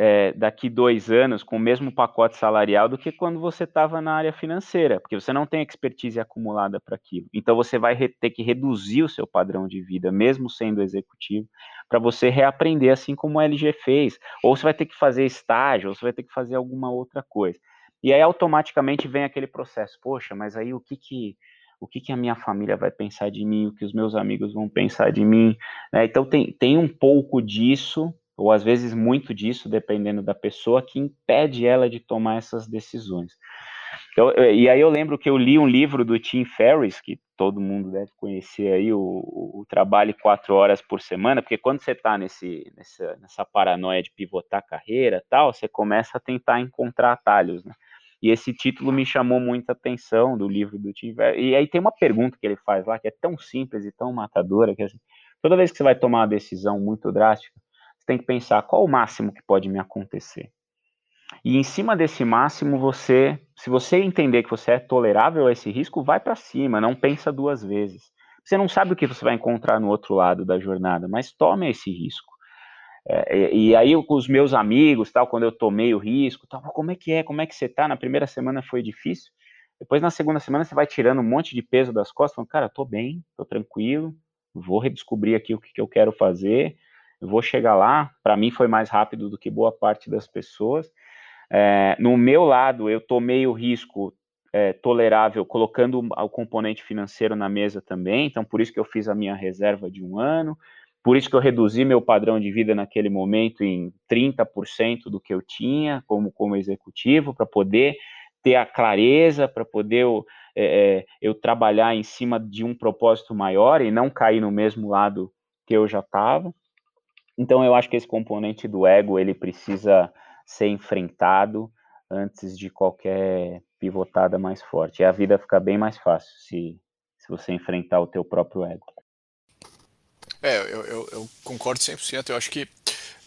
é, daqui dois anos com o mesmo pacote salarial do que quando você estava na área financeira, porque você não tem expertise acumulada para aquilo. Então você vai ter que reduzir o seu padrão de vida, mesmo sendo executivo, para você reaprender assim como a LG fez. Ou você vai ter que fazer estágio, ou você vai ter que fazer alguma outra coisa. E aí automaticamente vem aquele processo, poxa, mas aí o que que o que, que a minha família vai pensar de mim, o que os meus amigos vão pensar de mim. Né? Então tem, tem um pouco disso ou às vezes muito disso, dependendo da pessoa, que impede ela de tomar essas decisões. Então, e aí eu lembro que eu li um livro do Tim Ferriss, que todo mundo deve conhecer aí, o, o Trabalho Quatro Horas por Semana, porque quando você está nessa, nessa paranoia de pivotar carreira tal, você começa a tentar encontrar atalhos, né? E esse título me chamou muita atenção do livro do Tim Ferriss. E aí tem uma pergunta que ele faz lá, que é tão simples e tão matadora, que assim, toda vez que você vai tomar uma decisão muito drástica, tem que pensar qual o máximo que pode me acontecer. E em cima desse máximo, você, se você entender que você é tolerável a esse risco, vai para cima, não pensa duas vezes. Você não sabe o que você vai encontrar no outro lado da jornada, mas tome esse risco. É, e, e, aí com os meus amigos, tal, quando eu tomei o risco, tal, como é que é? Como é que você tá? Na primeira semana foi difícil. Depois na segunda semana você vai tirando um monte de peso das costas, falando, cara, tô bem, tô tranquilo, vou redescobrir aqui o que, que eu quero fazer eu vou chegar lá. Para mim foi mais rápido do que boa parte das pessoas. É, no meu lado, eu tomei o risco é, tolerável colocando o componente financeiro na mesa também. Então, por isso que eu fiz a minha reserva de um ano. Por isso que eu reduzi meu padrão de vida naquele momento em 30% do que eu tinha como, como executivo, para poder ter a clareza, para poder é, eu trabalhar em cima de um propósito maior e não cair no mesmo lado que eu já estava. Então eu acho que esse componente do ego ele precisa ser enfrentado antes de qualquer pivotada mais forte. E a vida fica bem mais fácil se, se você enfrentar o teu próprio ego. É, eu, eu, eu concordo 100%. Eu acho que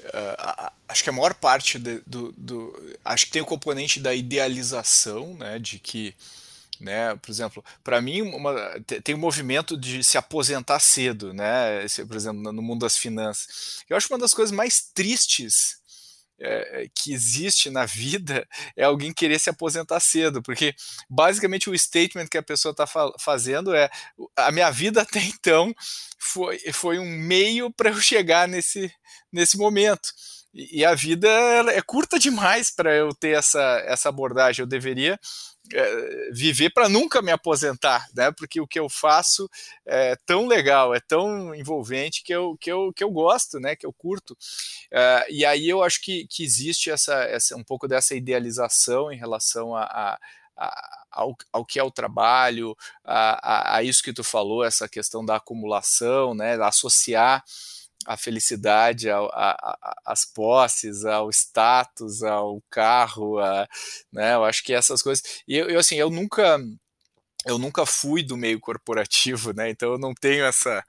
Uh, acho que a maior parte de, do, do, acho que tem o componente da idealização, né, de que, né, por exemplo, para mim uma, tem um movimento de se aposentar cedo, né, por exemplo, no mundo das finanças. Eu acho uma das coisas mais tristes é, que existe na vida *laughs* é alguém querer se aposentar cedo, porque basicamente o statement que a pessoa está fa fazendo é a minha vida *laughs* até então foi, foi um meio para eu chegar nesse, nesse momento. E, a vida é curta demais para eu ter essa, essa abordagem. Eu deveria é, viver para nunca me aposentar, né? Porque o que eu faço é tão legal, é tão envolvente que eu, que eu, que eu gosto, né? Que eu curto. É, e aí eu acho que, que existe essa, essa um pouco dessa idealização em relação a, a ao, ao, que é o trabalho, a, a, a, isso que tu falou, essa questão da acumulação, né, associar a felicidade às posses, ao status, ao carro, a, né? Eu acho que essas coisas. E eu, eu, assim, eu nunca eu nunca fui do meio corporativo, né? Então eu não tenho essa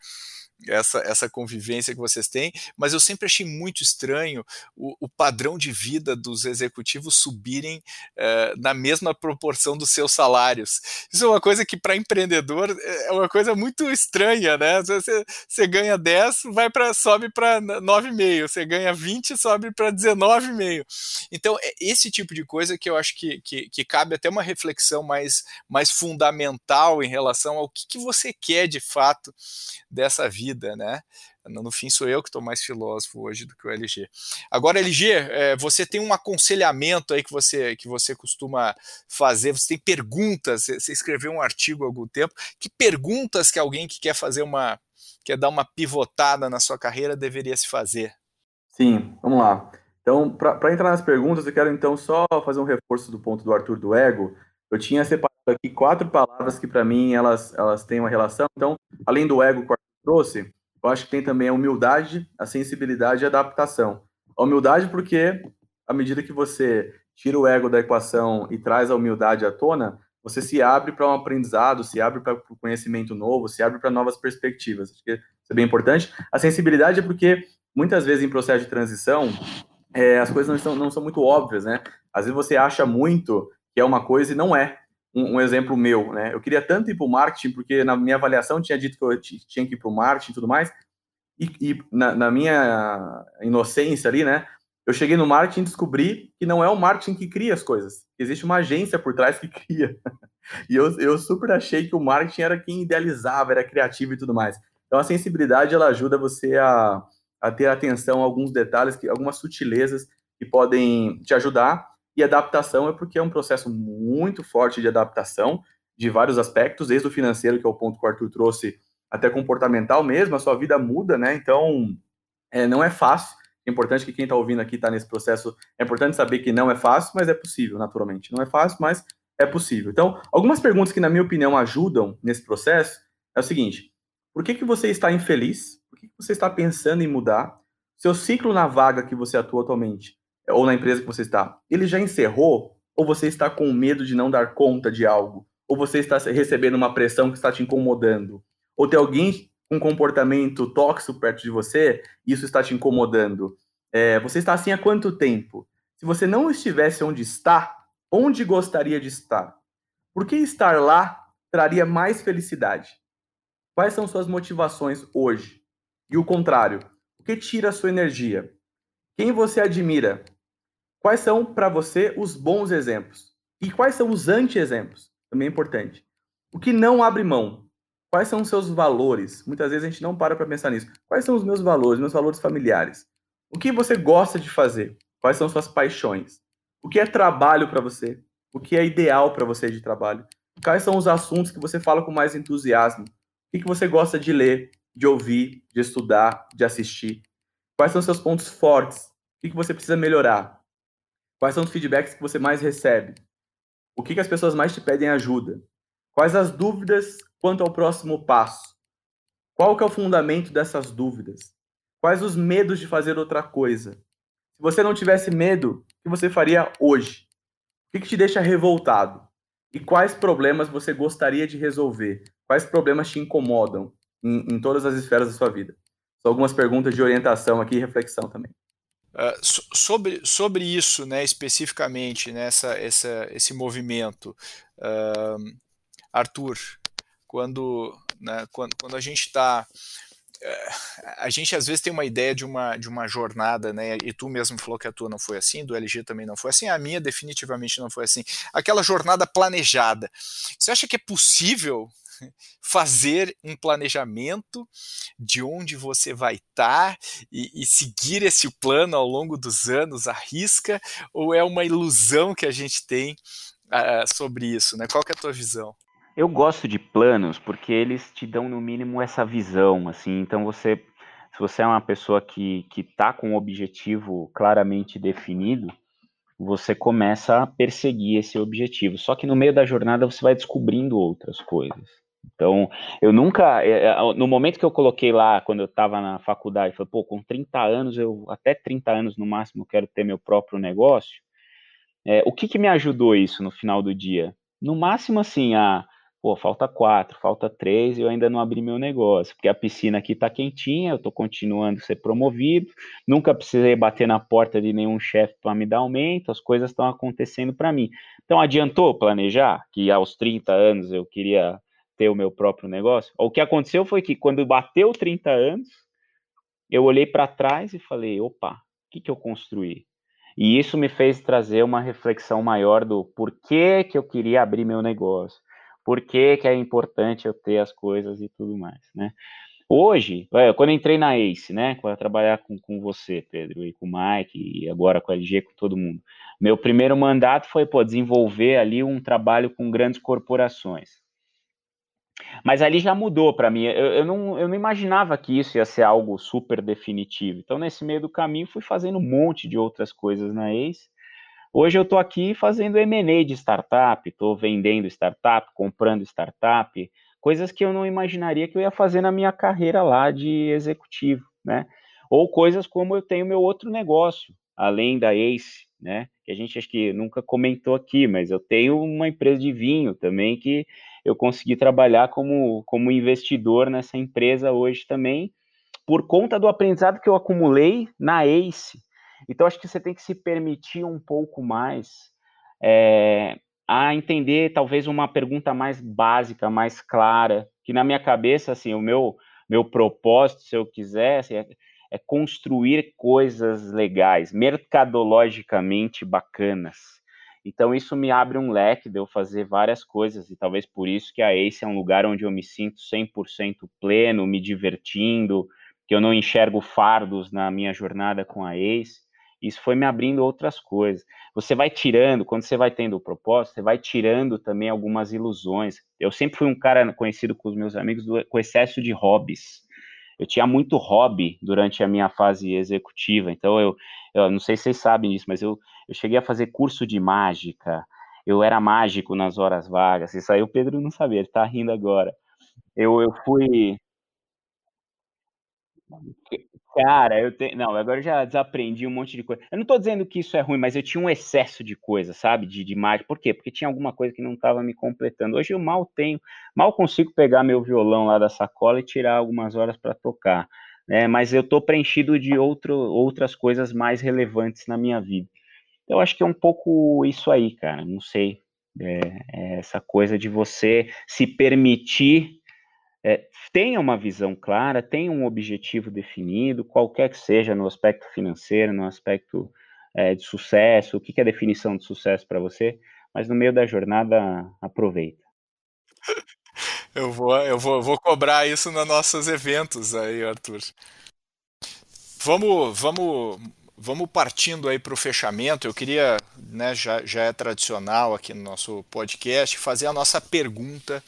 essa, essa convivência que vocês têm, mas eu sempre achei muito estranho o, o padrão de vida dos executivos subirem uh, na mesma proporção dos seus salários. Isso é uma coisa que para empreendedor é, é uma coisa muito estranha, né? Você, você ganha 10, vai para sobe para 9,5, você ganha 20, sobe para 19,5. Então, é esse tipo de coisa que eu acho que, que, que, cabe até uma reflexão mais, mais fundamental em relação ao que, que você quer de fato dessa vida vida, né? No fim, sou eu que estou mais filósofo hoje do que o LG. Agora, LG, é, você tem um aconselhamento aí que você, que você costuma fazer, você tem perguntas, você escreveu um artigo há algum tempo. Que perguntas que alguém que quer fazer uma, quer dar uma pivotada na sua carreira deveria se fazer? Sim, vamos lá. Então, para entrar nas perguntas, eu quero então só fazer um reforço do ponto do Arthur do ego. Eu tinha separado aqui quatro palavras que para mim elas, elas têm uma relação. Então, além do ego trouxe, eu acho que tem também a humildade, a sensibilidade e a adaptação. A humildade porque, à medida que você tira o ego da equação e traz a humildade à tona, você se abre para um aprendizado, se abre para o conhecimento novo, se abre para novas perspectivas. Acho que isso é bem importante. A sensibilidade é porque, muitas vezes, em processo de transição, é, as coisas não são, não são muito óbvias, né? Às vezes você acha muito que é uma coisa e não é um, um, exemplo meu, né? Eu queria tanto ir para o marketing, porque na minha avaliação tinha dito que eu tinha que ir para o marketing e tudo mais, e, e na, na, minha inocência ali, né? Eu cheguei no marketing e descobri que não é o marketing que cria as coisas, existe uma agência por trás que *laughs* cria. e eu, eu super achei que o marketing era quem idealizava, era criativo e tudo mais. Então a sensibilidade ela ajuda você a, a ter atenção a alguns detalhes, que, algumas sutilezas que podem te ajudar e adaptação é porque é um processo muito forte de adaptação de vários aspectos, desde o financeiro, que é o ponto que o Arthur trouxe, até comportamental mesmo, a sua vida muda, né? Então, é, não é fácil. É importante que quem está ouvindo aqui está nesse processo. É importante saber que não é fácil, mas é possível, naturalmente. Não é fácil, mas é possível. Então, algumas perguntas que, na minha opinião, ajudam nesse processo é o seguinte: por que, que você está infeliz? Por que, que você está pensando em mudar? Seu ciclo na vaga que você atua atualmente ou na empresa que você está, ele já encerrou? Ou você está com medo de não dar conta de algo? Ou você está recebendo uma pressão que está te incomodando? Ou tem alguém com um comportamento tóxico perto de você e isso está te incomodando? É, você está assim há quanto tempo? Se você não estivesse onde está, onde gostaria de estar? Por que estar lá traria mais felicidade? Quais são suas motivações hoje? E o contrário, o que tira a sua energia? Quem você admira? Quais são para você os bons exemplos? E quais são os anti-exemplos? Também é importante. O que não abre mão? Quais são os seus valores? Muitas vezes a gente não para para pensar nisso. Quais são os meus valores, meus valores familiares? O que você gosta de fazer? Quais são suas paixões? O que é trabalho para você? O que é ideal para você de trabalho? Quais são os assuntos que você fala com mais entusiasmo? O que você gosta de ler, de ouvir, de estudar, de assistir? Quais são seus pontos fortes? O que você precisa melhorar? Quais são os feedbacks que você mais recebe? O que, que as pessoas mais te pedem ajuda? Quais as dúvidas quanto ao próximo passo? Qual que é o fundamento dessas dúvidas? Quais os medos de fazer outra coisa? Se você não tivesse medo, o que você faria hoje? O que, que te deixa revoltado? E quais problemas você gostaria de resolver? Quais problemas te incomodam em, em todas as esferas da sua vida? São algumas perguntas de orientação aqui e reflexão também. Uh, sobre, sobre isso, né, especificamente, nessa, né, essa, esse movimento, uh, Arthur, quando, né, quando, quando a gente está a gente às vezes tem uma ideia de uma, de uma jornada, né? E tu mesmo falou que a tua não foi assim, do LG também não foi assim, a minha definitivamente não foi assim. Aquela jornada planejada. Você acha que é possível fazer um planejamento de onde você vai estar e, e, seguir esse plano ao longo dos anos à risca, ou é uma ilusão que a gente tem uh, sobre isso? Né? Qual é a tua visão? Eu gosto de planos porque eles te dão no mínimo essa visão, assim. Então você, se você é uma pessoa que que está com um objetivo claramente definido, você começa a perseguir esse objetivo. Só que no meio da jornada você vai descobrindo outras coisas. Então, eu nunca, é, é, no momento que eu coloquei lá, quando eu estava na faculdade, falei, pô, com 30 anos, eu até 30 anos no máximo quero ter meu próprio negócio. É, o que, que me ajudou isso no final do dia? No máximo, assim, a pô, falta quatro, falta três, eu ainda não abri meu negócio, porque a piscina aqui está quentinha, eu estou continuando a ser promovido, nunca precisei bater na porta de nenhum chefe para me dar aumento, as coisas estão acontecendo para mim. Então, adiantou planejar que aos 30 anos eu queria ter o meu próprio negócio? O que aconteceu foi que quando bateu 30 anos, eu olhei para trás e falei, opa, o que, que eu construí? E isso me fez trazer uma reflexão maior do porquê que eu queria abrir meu negócio por que, que é importante eu ter as coisas e tudo mais, né? Hoje, é, quando entrei na ACE, né, para trabalhar com, com você, Pedro, e com o Mike, e agora com a LG, com todo mundo, meu primeiro mandato foi pô, desenvolver ali um trabalho com grandes corporações. Mas ali já mudou para mim. Eu, eu, não, eu não imaginava que isso ia ser algo super definitivo. Então, nesse meio do caminho, fui fazendo um monte de outras coisas na ACE Hoje eu estou aqui fazendo M&A de startup, estou vendendo startup, comprando startup, coisas que eu não imaginaria que eu ia fazer na minha carreira lá de executivo, né? Ou coisas como eu tenho meu outro negócio, além da Ace, né? Que a gente acho que nunca comentou aqui, mas eu tenho uma empresa de vinho também que eu consegui trabalhar como, como investidor nessa empresa hoje também, por conta do aprendizado que eu acumulei na Ace, então, acho que você tem que se permitir um pouco mais é, a entender talvez uma pergunta mais básica, mais clara, que na minha cabeça, assim, o meu, meu propósito, se eu quiser, assim, é, é construir coisas legais, mercadologicamente bacanas. Então, isso me abre um leque de eu fazer várias coisas, e talvez por isso que a ACE é um lugar onde eu me sinto 100% pleno, me divertindo, que eu não enxergo fardos na minha jornada com a ACE. Isso foi me abrindo outras coisas. Você vai tirando, quando você vai tendo o propósito, você vai tirando também algumas ilusões. Eu sempre fui um cara conhecido com os meus amigos do, com excesso de hobbies. Eu tinha muito hobby durante a minha fase executiva, então eu, eu não sei se vocês sabem disso, mas eu, eu cheguei a fazer curso de mágica, eu era mágico nas horas vagas, isso aí o Pedro não sabia, ele tá rindo agora. Eu, eu fui, Cara, eu tenho. Não, agora eu já desaprendi um monte de coisa. Eu não tô dizendo que isso é ruim, mas eu tinha um excesso de coisa, sabe? De, de imagem. Por quê? Porque tinha alguma coisa que não estava me completando. Hoje eu mal tenho, mal consigo pegar meu violão lá da sacola e tirar algumas horas para tocar. Né? Mas eu tô preenchido de outro, outras coisas mais relevantes na minha vida. Eu acho que é um pouco isso aí, cara. Não sei. É, é essa coisa de você se permitir é, tenha uma visão clara, tenha um objetivo definido, qualquer que seja no aspecto financeiro, no aspecto é, de sucesso, o que, que é a definição de sucesso para você, mas no meio da jornada aproveita. *laughs* Eu vou, eu vou, vou cobrar isso nos nossos eventos aí, Arthur. Vamos, vamos, vamos partindo aí para o fechamento. Eu queria, né, já, já é tradicional aqui no nosso podcast, fazer a nossa pergunta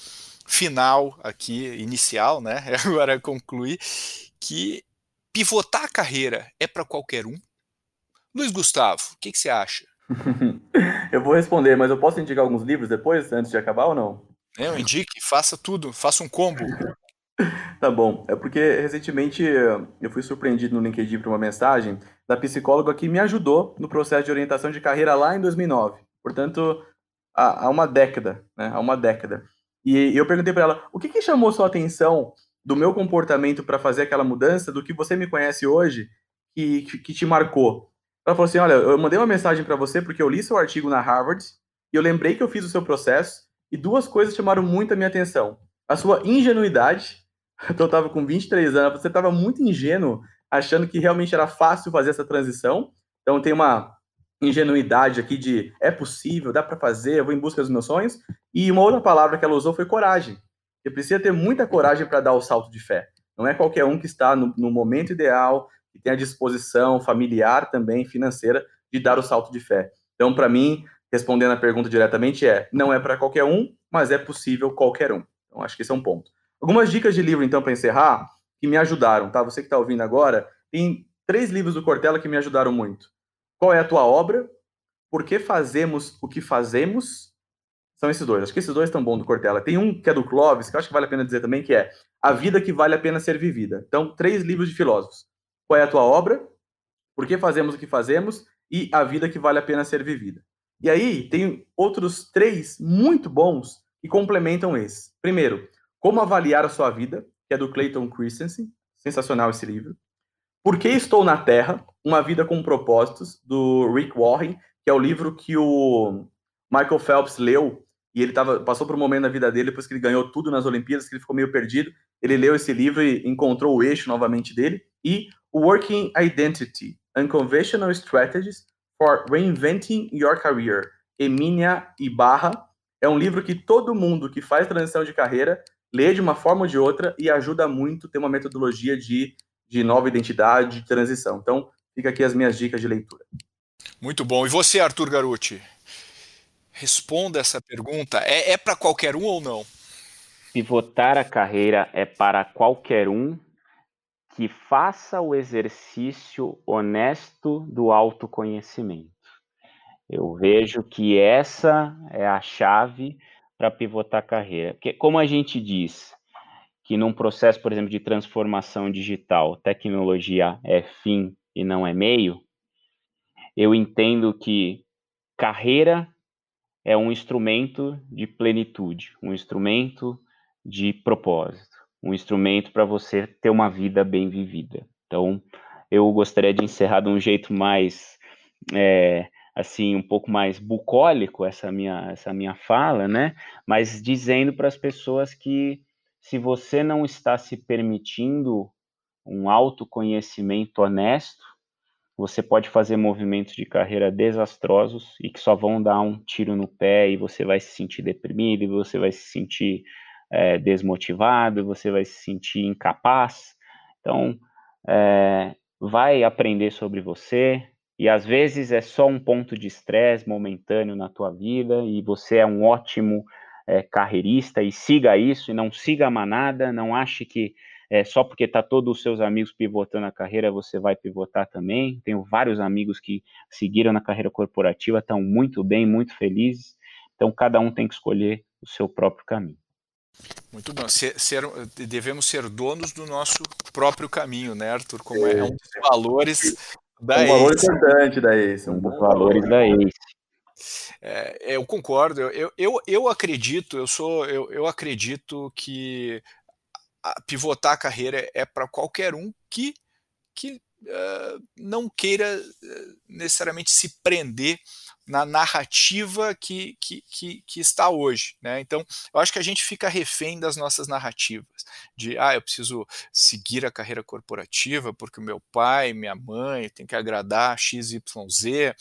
final aqui, inicial, né? *laughs* Agora concluir que pivotar a carreira é para qualquer um. Luiz Gustavo, o que, que, você acha? *laughs* eu vou responder, mas eu posso indicar alguns livros depois, antes de acabar ou não? Eu indique, faça tudo, faça um combo. *laughs* Tá bom. É porque recentemente eu fui surpreendido no LinkedIn por uma mensagem da psicóloga que me ajudou no processo de orientação de carreira lá em 2009. Portanto, há, uma década, né? Há uma década. E eu perguntei para ela, o que, que chamou sua atenção do meu comportamento para fazer aquela mudança, do que você me conhece hoje, que, que, te marcou? Ela falou assim, olha, eu mandei uma mensagem para você porque eu li seu artigo na Harvard e eu lembrei que eu fiz o seu processo e duas coisas chamaram muito a minha atenção. A sua ingenuidade, *laughs* então eu estava com 23 anos, você estava muito ingênuo, achando que realmente era fácil fazer essa transição. Então tem uma ingenuidade aqui de é possível, dá para fazer, eu vou em busca dos meus sonhos. E uma outra palavra que ela usou foi coragem. Você precisa ter muita coragem para dar o salto de fé. Não é qualquer um que está no, no momento ideal, que tem a disposição familiar também, financeira, de dar o salto de fé. Então, para mim, respondendo a pergunta diretamente, é não é para qualquer um, mas é possível qualquer um. Então, acho que esse é um ponto. Algumas dicas de livro, então, para encerrar, que me ajudaram, tá? Você que está ouvindo agora, tem três livros do Cortella que me ajudaram muito. Qual é a tua obra? Por que fazemos o que fazemos? São esses dois. Acho que esses dois estão bons do Cortella. Tem um que é do Clóvis, que eu acho que vale a pena dizer também, que é A Vida que Vale a Pena Ser Vivida. Então, três livros de filósofos. Qual é a tua obra? Por que fazemos o que fazemos? E A Vida que Vale a Pena Ser Vivida. E aí, tem outros três muito bons que complementam esse. Primeiro, Como Avaliar a Sua Vida, que é do Clayton Christensen. Sensacional esse livro. Por que Estou na Terra? Uma Vida com Propósitos, do Rick Warren, que é o livro que o Michael Phelps leu e ele tava, passou por um momento na vida dele, depois que ele ganhou tudo nas Olimpíadas, que ele ficou meio perdido. Ele leu esse livro e encontrou o eixo novamente dele. E Working Identity, Unconventional Strategies for Reinventing Your Career, Eminia Ibarra. É um livro que todo mundo que faz transição de carreira lê de uma forma ou de outra e ajuda muito, tem uma metodologia de de nova identidade, de transição. Então, fica aqui as minhas dicas de leitura. Muito bom. E você, Arthur Garuti? Responda essa pergunta. É, é para qualquer um ou não? Pivotar a carreira é para qualquer um que faça o exercício honesto do autoconhecimento. Eu vejo que essa é a chave para pivotar a carreira. Porque, como a gente diz, que num processo, por exemplo, de transformação digital, tecnologia é fim e não é meio, eu entendo que carreira é um instrumento de plenitude, um instrumento de propósito, um instrumento para você ter uma vida bem vivida. Então, eu gostaria de encerrar de um jeito mais, é, assim, um pouco mais bucólico essa minha, essa minha fala, né? Mas dizendo para as pessoas que se você não está se permitindo um autoconhecimento honesto, você pode fazer movimentos de carreira desastrosos e que só vão dar um tiro no pé e você vai se sentir deprimido, e você vai se sentir é, desmotivado, você vai se sentir incapaz. Então, é, vai aprender sobre você e às vezes é só um ponto de estresse momentâneo na tua vida e você é um ótimo é, carreirista e siga isso e não siga a manada, não ache que é, só porque está todos os seus amigos pivotando a carreira, você vai pivotar também. Tenho vários amigos que seguiram na carreira corporativa, estão muito bem, muito felizes. Então, cada um tem que escolher o seu próprio caminho. Muito bom. Ser, ser, devemos ser donos do nosso próprio caminho, né, Arthur? Como é, é um dos valores da um valor importante da ACE. Um dos valores da ACE. É, eu concordo, eu, eu, eu acredito, eu sou, eu, eu acredito que pivotar a carreira é para qualquer um que, que uh, não queira necessariamente se prender na narrativa que, que, que, que, está hoje. Né? Então, eu acho que a gente fica refém das nossas narrativas, de ah, eu preciso seguir a carreira corporativa porque o meu pai, minha mãe tem que agradar XYZ.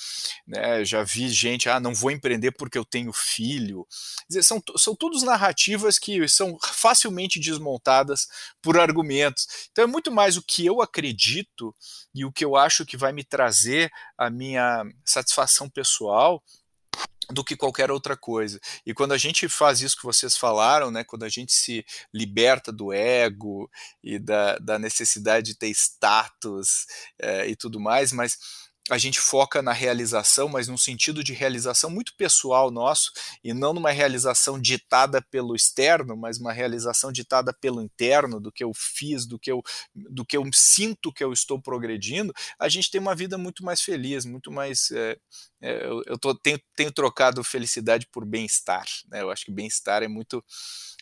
Né? Já vi gente, ah, não vou empreender porque eu tenho filho. Dizer, são, são todas narrativas que são facilmente desmontadas por argumentos. Então, é muito mais o que eu acredito e o que eu acho que vai me trazer a minha satisfação pessoal do que qualquer outra coisa. E quando a gente faz isso que vocês falaram, né, quando a gente se liberta do ego e da, da necessidade de ter status é, e tudo mais, mas a gente foca na realização, mas num sentido de realização muito pessoal nosso, e não numa realização ditada pelo externo, mas uma realização ditada pelo interno, do que eu fiz, do que eu, do que eu sinto que eu estou progredindo, a gente tem uma vida muito mais feliz, muito mais. É, eu eu tô, tenho, tenho trocado felicidade por bem-estar. Né? Eu acho que bem-estar é muito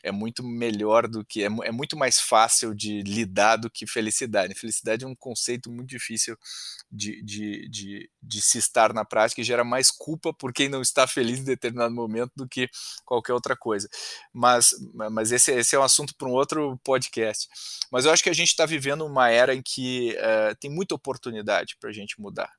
é muito melhor do que é, é, muito mais fácil de lidar do que felicidade. Felicidade é um conceito muito difícil de, de, de, de, se estar na prática e gera mais culpa por quem não está feliz em determinado momento do que qualquer outra coisa. Mas, mas esse, esse é um assunto para um outro podcast. Mas eu acho que a gente está vivendo uma era em que uh, tem muita oportunidade para a gente mudar.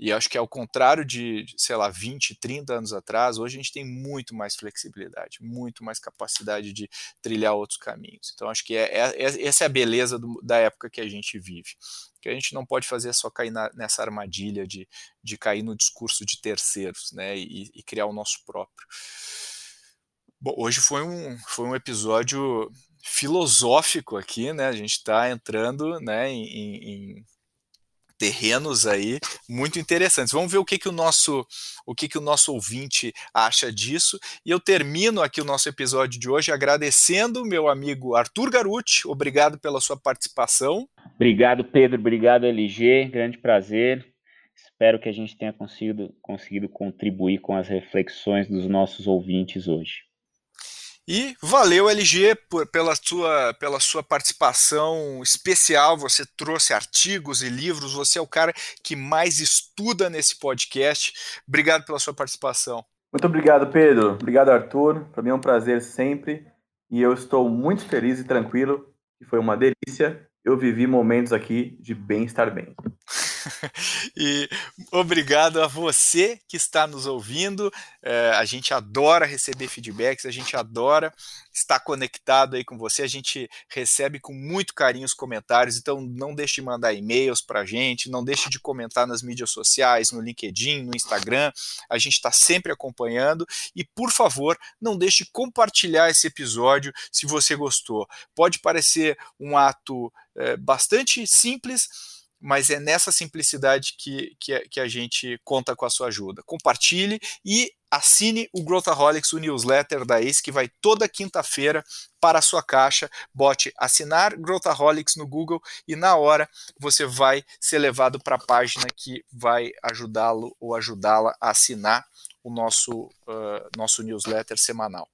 E acho que ao contrário de, sei lá, 20, 30 anos atrás, hoje a gente tem muito mais flexibilidade, muito mais capacidade de trilhar outros caminhos. Então acho que é, é, é essa é a beleza do, da época que a gente vive. O que a gente não pode fazer é só cair na, nessa armadilha de, de cair no discurso de terceiros né, e, e criar o nosso próprio. Bom, hoje foi um, foi um episódio filosófico aqui, né? A gente está entrando né, em, em terrenos aí muito interessantes. Vamos ver o que, que o nosso o que, que o nosso ouvinte acha disso. E eu termino aqui o nosso episódio de hoje agradecendo meu amigo Arthur Garuti. Obrigado pela sua participação. Obrigado, Pedro. Obrigado, LG. Grande prazer. Espero que a gente tenha conseguido, conseguido contribuir com as reflexões dos nossos ouvintes hoje. E valeu, LG, por, pela, sua, pela sua participação especial. Você trouxe artigos e livros. Você é o cara que mais estuda nesse podcast. Obrigado pela sua participação. Muito obrigado, Pedro. Obrigado, Arthur. Para mim é um prazer sempre. E eu estou muito feliz e tranquilo. Foi uma delícia. Eu vivi momentos aqui de bem-estar bem. *laughs* e obrigado a você que está nos ouvindo. É, a gente adora receber feedbacks, a gente adora estar conectado aí com você. A gente recebe com muito carinho os comentários, então não deixe de mandar e-mails para a gente, não deixe de comentar nas mídias sociais, no LinkedIn, no Instagram. A gente está sempre acompanhando e, por favor, não deixe de compartilhar esse episódio se você gostou. Pode parecer um ato é, bastante simples mas é nessa simplicidade que, que, que, a gente conta com a sua ajuda. Compartilhe e assine o Growthaholics, o newsletter da ACE, que vai toda quinta-feira para a sua caixa. Bote assinar Growthaholics no Google e na hora você vai ser levado para a página que vai ajudá-lo ou ajudá-la a assinar o nosso, uh, nosso newsletter semanal.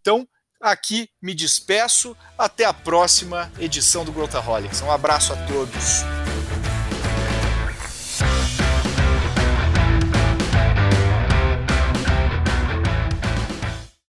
Então, aqui me despeço. Até a próxima edição do Growthaholics. Um abraço a todos.